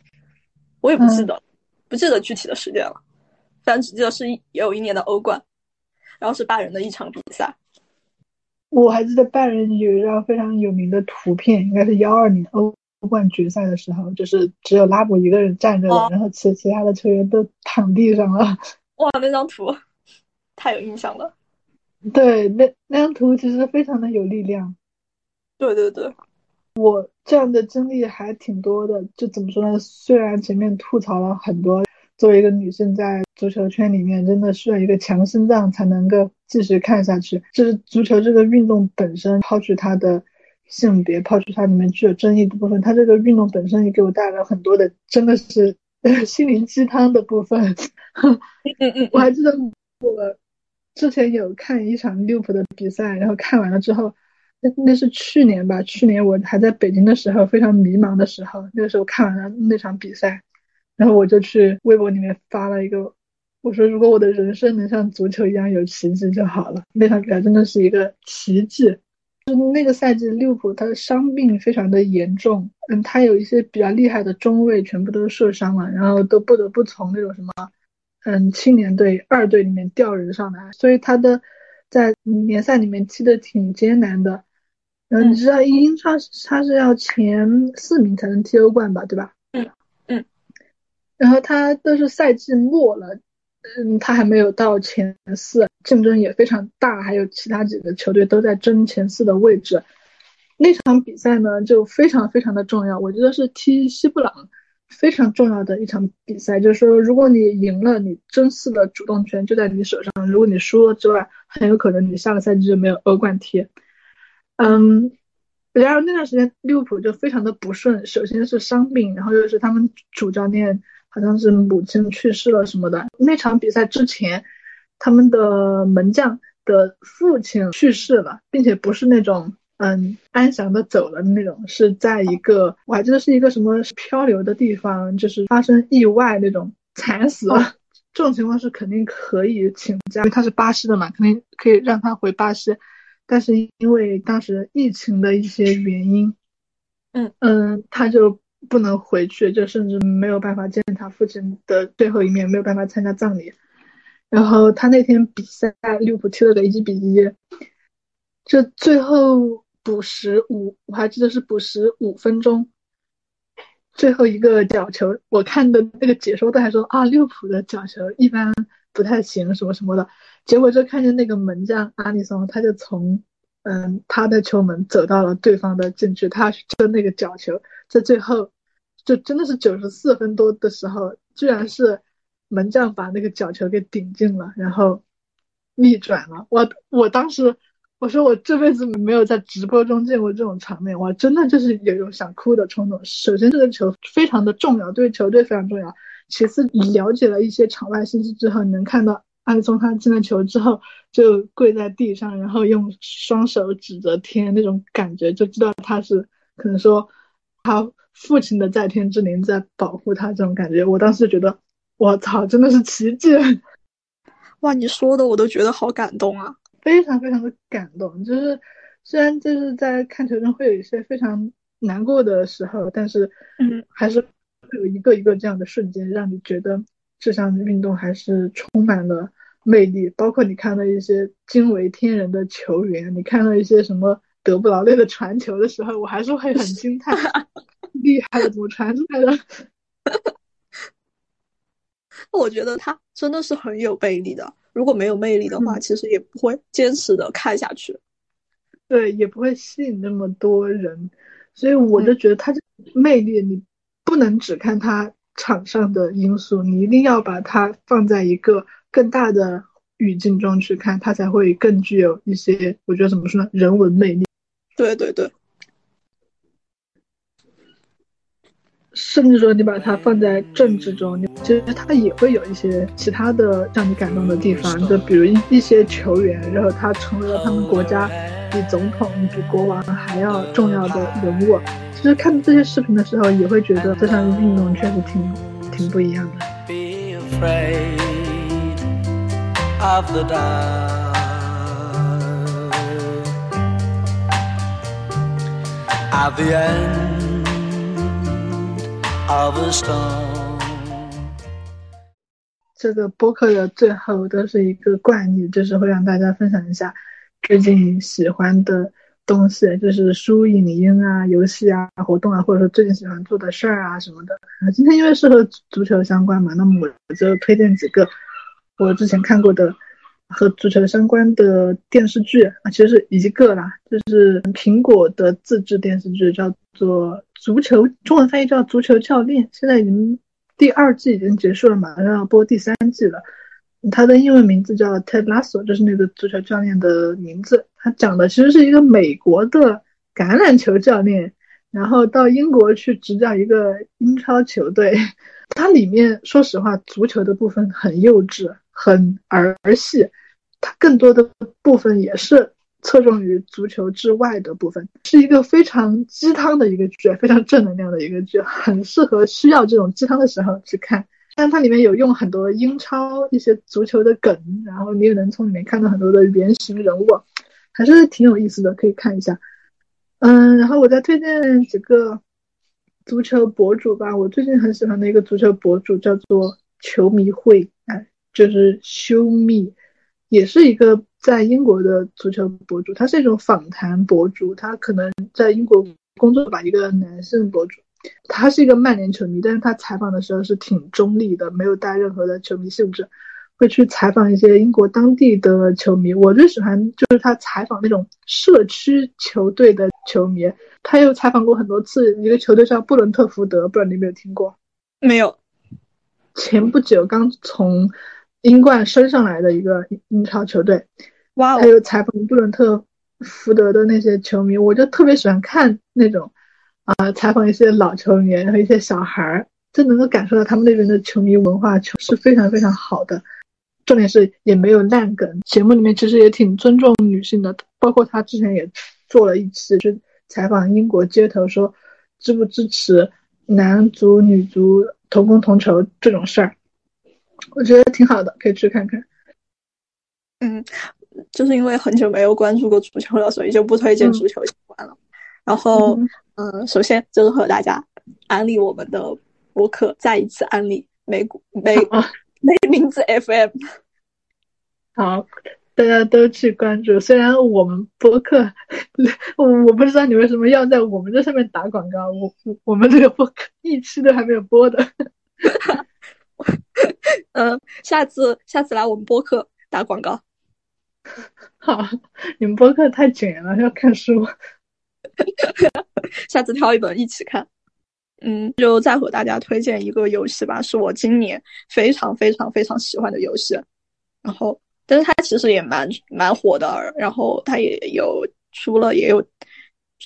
我也不记得，不记得具体的时间了，反正只记得是有一年的欧冠，然后是拜仁的一场比赛。我还记得拜仁有一张非常有名的图片，应该是幺二年欧冠决赛的时候，就是只有拉姆一个人站着然后其其他的球员都躺地上了。哇，那张图太有印象了。对，那那张图其实非常的有力量。对对对，我这样的经历还挺多的。就怎么说呢？虽然前面吐槽了很多，作为一个女性在足球圈里面，真的需要一个强心脏才能够继续看下去。就是足球这个运动本身，抛去它的性别，抛去它里面具有争议的部分，它这个运动本身也给我带来了很多的，真的是 [LAUGHS] 心灵鸡汤的部分。嗯嗯，我还记得我。之前有看一场利物浦的比赛，然后看完了之后，那那是去年吧？去年我还在北京的时候，非常迷茫的时候，那个时候看完了那场比赛，然后我就去微博里面发了一个，我说如果我的人生能像足球一样有奇迹就好了。那场比赛真的是一个奇迹。就那个赛季利物浦他的伤病非常的严重，嗯，他有一些比较厉害的中卫全部都受伤了，然后都不得不从那种什么。嗯，青年队二队里面调人上来，所以他的在联赛里面踢的挺艰难的。嗯，你知道英超他是要前四名才能踢欧冠吧，对吧？嗯嗯。然后他都是赛季末了，嗯，他还没有到前四，竞争也非常大，还有其他几个球队都在争前四的位置。那场比赛呢，就非常非常的重要，我觉得是踢西布朗。非常重要的一场比赛，就是说，如果你赢了，你争四的主动权就在你手上；如果你输了之外，很有可能你下个赛季就没有欧冠踢。嗯，然而那段时间利物浦就非常的不顺，首先是伤病，然后又是他们主教练好像是母亲去世了什么的。那场比赛之前，他们的门将的父亲去世了，并且不是那种。嗯，安详的走了那种，是在一个我还记得是一个什么漂流的地方，就是发生意外那种惨死了。这种情况是肯定可以请假，因为他是巴西的嘛，肯定可以让他回巴西。但是因为当时疫情的一些原因，嗯嗯，他就不能回去，就甚至没有办法见他父亲的最后一面，没有办法参加葬礼。然后他那天比赛，利物浦踢了个一比一，就最后。补时五，我还记得是补时五分钟，最后一个角球，我看的那个解说都还说啊，利物浦的角球一般不太行，什么什么的。结果就看见那个门将阿里松，他就从嗯他的球门走到了对方的禁区，他去争那个角球，在最后就真的是九十四分多的时候，居然是门将把那个角球给顶进了，然后逆转了。我我当时。我说我这辈子没有在直播中见过这种场面，我真的就是有一种想哭的冲动。首先，这个球非常的重要，对球队非常重要。其次，你了解了一些场外信息之后，你能看到安松他进了球之后就跪在地上，然后用双手指着天那种感觉，就知道他是可能说他父亲的在天之灵在保护他这种感觉。我当时觉得，我操，真的是奇迹！哇，你说的我都觉得好感动啊。非常非常的感动，就是虽然就是在看球中会有一些非常难过的时候，但是嗯，还是会有一个一个这样的瞬间，让你觉得这项运动还是充满了魅力。包括你看到一些惊为天人的球员，你看到一些什么德布劳内的传球的时候，我还是会很惊叹，[LAUGHS] 厉害的，怎么传出来的？[LAUGHS] 我觉得他真的是很有魅力的。如果没有魅力的话，其实也不会坚持的看下去。对，也不会吸引那么多人，所以我就觉得他这魅力，你不能只看他场上的因素，你一定要把它放在一个更大的语境中去看，它才会更具有一些，我觉得怎么说呢，人文魅力。对对对。甚至说你把它放在政治中，你其实它也会有一些其他的让你感动的地方，就比如一一些球员，然后他成为了他们国家比总统、比国王还要重要的人物。其实看这些视频的时候，也会觉得这项运动确实挺挺不一样的。Of a stone 这个播客的最后都是一个惯例，就是会让大家分享一下最近喜欢的东西，就是书、影音啊、游戏啊、活动啊，或者说最近喜欢做的事儿啊什么的。今天因为是和足球相关嘛，那么我就推荐几个我之前看过的和足球相关的电视剧啊，其实是一个啦，就是苹果的自制电视剧，叫做。足球中文翻译叫足球教练，现在已经第二季已经结束了，马上要播第三季了。它的英文名字叫 Ted Lasso，就是那个足球教练的名字。他讲的其实是一个美国的橄榄球教练，然后到英国去执教一个英超球队。[LAUGHS] 它里面说实话，足球的部分很幼稚，很儿戏，它更多的部分也是。侧重于足球之外的部分，是一个非常鸡汤的一个剧，非常正能量的一个剧，很适合需要这种鸡汤的时候去看。但它里面有用很多英超一些足球的梗，然后你也能从里面看到很多的原型人物，还是挺有意思的，可以看一下。嗯，然后我再推荐几个足球博主吧。我最近很喜欢的一个足球博主叫做球迷会，哎，就是 Show Me，也是一个。在英国的足球博主，他是一种访谈博主，他可能在英国工作吧，一个男性博主，他是一个曼联球迷，但是他采访的时候是挺中立的，没有带任何的球迷性质，会去采访一些英国当地的球迷。我最喜欢就是他采访那种社区球队的球迷，他又采访过很多次一个球队叫布伦特福德，不知道你有没有听过？没有，前不久刚从英冠升上来的一个英超球队。哇！还有采访布伦特福德的那些球迷，我就特别喜欢看那种，啊，采访一些老球迷和一些小孩儿，就能够感受到他们那边的球迷文化球是非常非常好的。重点是也没有烂梗，节目里面其实也挺尊重女性的，包括他之前也做了一期，就采访英国街头，说支不支持男足、女足同工同酬这种事儿，我觉得挺好的，可以去看看。嗯。就是因为很久没有关注过足球了，所以就不推荐足球相关了。然后，嗯，首先就是和大家安利我们的博客，再一次安利美股美 [LAUGHS] 美名字 FM。好，大家都去关注。虽然我们博客，我我不知道你为什么要在我们这上面打广告。我我我们这个博客一期都还没有播的。[LAUGHS] [LAUGHS] 嗯，下次下次来我们播客打广告。[LAUGHS] 好，你们播客太卷了，要看书。[LAUGHS] 下次挑一本一起看。嗯，就再和大家推荐一个游戏吧，是我今年非常非常非常喜欢的游戏。然后，但是它其实也蛮蛮火的，然后它也有出了也有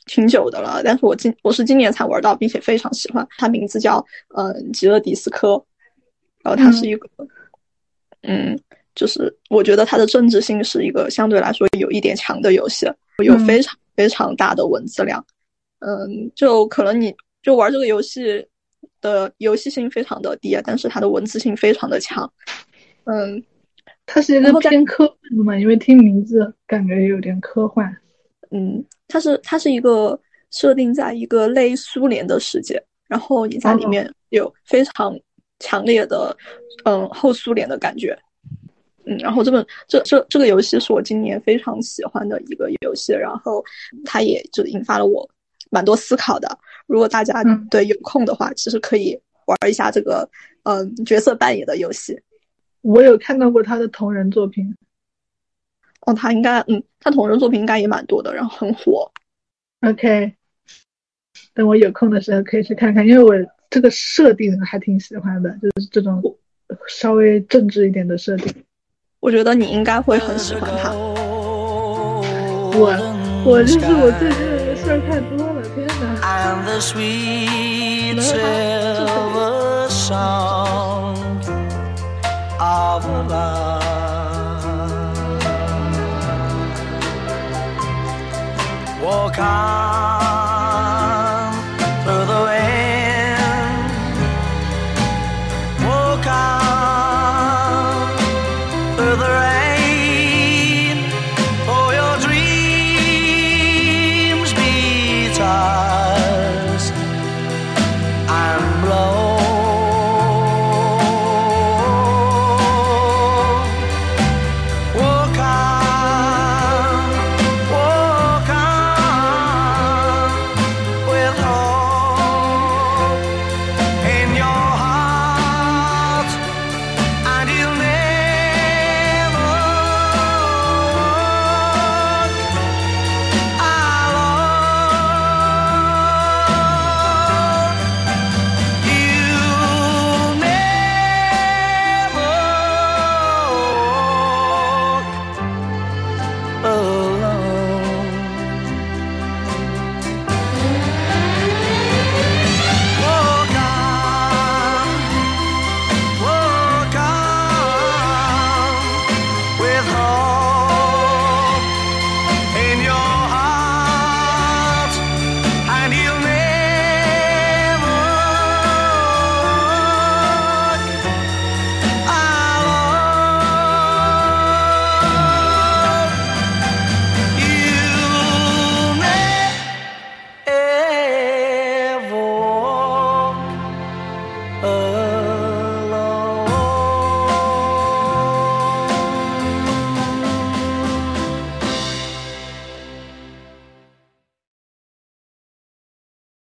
挺久的了。但是我今我是今年才玩到，并且非常喜欢。它名字叫嗯极乐迪斯科，然后它是一个嗯。就是我觉得它的政治性是一个相对来说有一点强的游戏，有非常非常大的文字量。嗯，就可能你就玩这个游戏的游戏性非常的低，但是它的文字性非常的强。嗯，它是一个偏科幻的嘛？因为听名字感觉有点科幻。嗯，它是它是一个设定在一个类苏联的世界，然后你在里面有非常强烈的嗯后苏联的感觉。嗯，然后这本这这这个游戏是我今年非常喜欢的一个游戏，然后它也就引发了我蛮多思考的。如果大家对有空的话，其实可以玩一下这个嗯角色扮演的游戏。我有看到过他的同人作品。哦，他应该，嗯，他同人作品应该也蛮多的，然后很火。OK，等我有空的时候可以去看看，因为我这个设定还挺喜欢的，就是这种稍微政治一点的设定。我觉得你应该会很喜欢他。我我就是我最近的事儿太多了，天哪！我看。